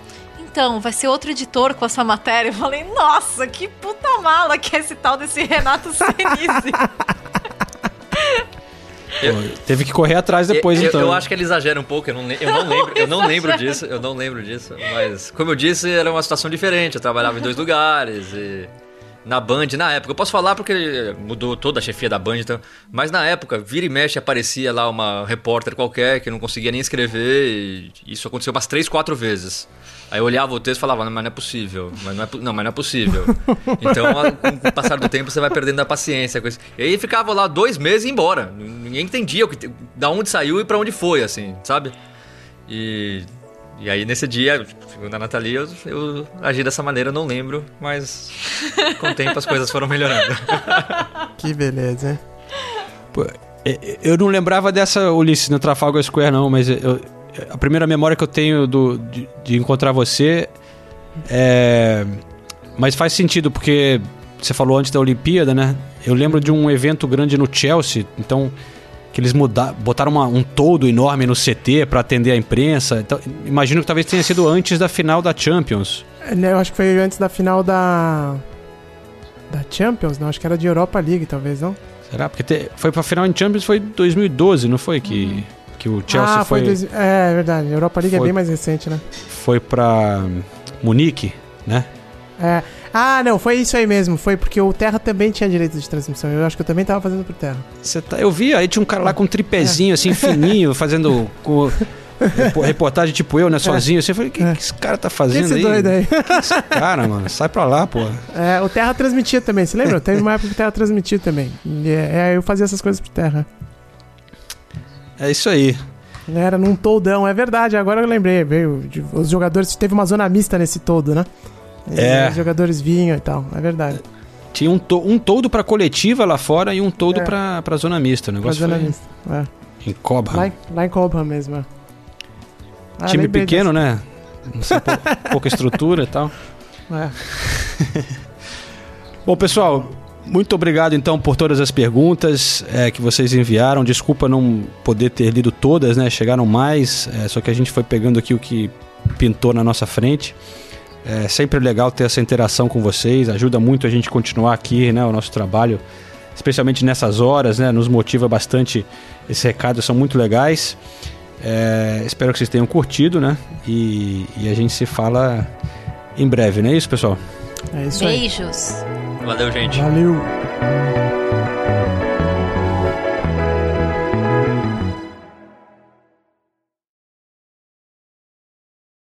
Speaker 4: Então, vai ser outro editor com a sua matéria. Eu falei, nossa, que puta mala que é esse tal desse Renato Senise. [laughs]
Speaker 1: Pô, Teve que correr atrás depois,
Speaker 3: eu,
Speaker 1: então.
Speaker 3: eu acho que ele exagera um pouco, eu não, eu não lembro, eu não lembro disso, eu não lembro disso, mas como eu disse, era uma situação diferente, eu trabalhava em dois lugares e na Band, na época, eu posso falar porque mudou toda a chefia da Band, então, mas na época, vira e mexe aparecia lá uma repórter qualquer que não conseguia nem escrever e isso aconteceu umas três, quatro vezes. Aí eu olhava o texto e falava, mas não é possível, mas não é, não, mas não é possível. Então, com o passar do tempo, você vai perdendo a paciência com isso. E aí ficava lá dois meses e ia embora. Ninguém entendia o que, da onde saiu e pra onde foi, assim, sabe? E, e aí nesse dia, segundo a Nathalie, eu, eu agi dessa maneira, não lembro, mas com o tempo as coisas foram melhorando. [laughs]
Speaker 2: Que beleza, hein?
Speaker 1: Pô, é, Eu não lembrava dessa Ulisses no Trafalgar Square, não, mas eu- a primeira memória que eu tenho do, de, de encontrar você é. Mas faz sentido, porque você falou antes da Olimpíada, né? Eu lembro de um evento grande no Chelsea, então. Que eles mudaram, botaram uma- um toldo enorme no CT pra atender a imprensa. Então, imagino que talvez tenha sido antes da final da Champions.
Speaker 2: É, né, Eu acho que foi antes da final da. Da Champions, não? Acho que era de Europa League, talvez, não?
Speaker 1: Será? Porque te- foi pra final em Champions foi 2012, não foi? Que, que o Chelsea
Speaker 2: ah, foi.
Speaker 1: foi,
Speaker 2: dois- É, é verdade. Europa League
Speaker 1: Foi.
Speaker 2: é bem mais recente, né?
Speaker 1: foi pra Munique, né?
Speaker 2: É. Ah, não, foi isso aí mesmo. Foi porque o Terra também tinha direito de transmissão. Eu acho que eu também tava fazendo pro Terra.
Speaker 1: Você tá, eu vi, aí tinha um cara lá com um tripézinho assim, fininho, [laughs] fazendo com, repo- reportagem tipo eu, né, sozinho. Você falei, o que, que esse cara tá
Speaker 2: Que
Speaker 1: fazendo
Speaker 2: esse
Speaker 1: aí?
Speaker 2: doido aí?
Speaker 1: Esse cara, mano, sai pra lá, pô.
Speaker 2: É, o Terra transmitia também, você lembra? Teve uma época que o Terra transmitia também. E, é, eu fazia essas coisas pro Terra.
Speaker 1: É isso aí.
Speaker 2: Era num toldão, é verdade. Agora eu lembrei, veio. os jogadores. Teve uma zona mista nesse todo, né? E
Speaker 1: É.
Speaker 2: Os jogadores vinham e tal, é verdade.
Speaker 1: Tinha um, to, um todo pra coletiva lá fora e um todo
Speaker 2: É.
Speaker 1: pra, pra zona mista. O
Speaker 2: Pra
Speaker 1: negócio
Speaker 2: zona
Speaker 1: foi
Speaker 2: mista. É.
Speaker 1: em Cobham.
Speaker 2: Lá, em- lá em Cobham mesmo. é. Ah,
Speaker 1: Time pequeno, né? Sei, pou- pouca estrutura e tal. [laughs]
Speaker 2: É. [laughs]
Speaker 1: Bom, pessoal, muito obrigado então por todas as perguntas é, que vocês enviaram. Desculpa não poder ter lido todas, né? Chegaram mais, é, só que a gente foi pegando aqui o que pintou na nossa frente. É sempre legal ter essa interação com vocês, ajuda muito a gente continuar aqui, né? O nosso trabalho, especialmente nessas horas, né? Nos motiva bastante. Esses recados são muito legais. É, espero que vocês tenham curtido, né? E, e a gente se fala em breve, não é isso, pessoal?
Speaker 2: É isso aí.
Speaker 4: Beijos.
Speaker 3: Valeu, gente.
Speaker 2: Valeu.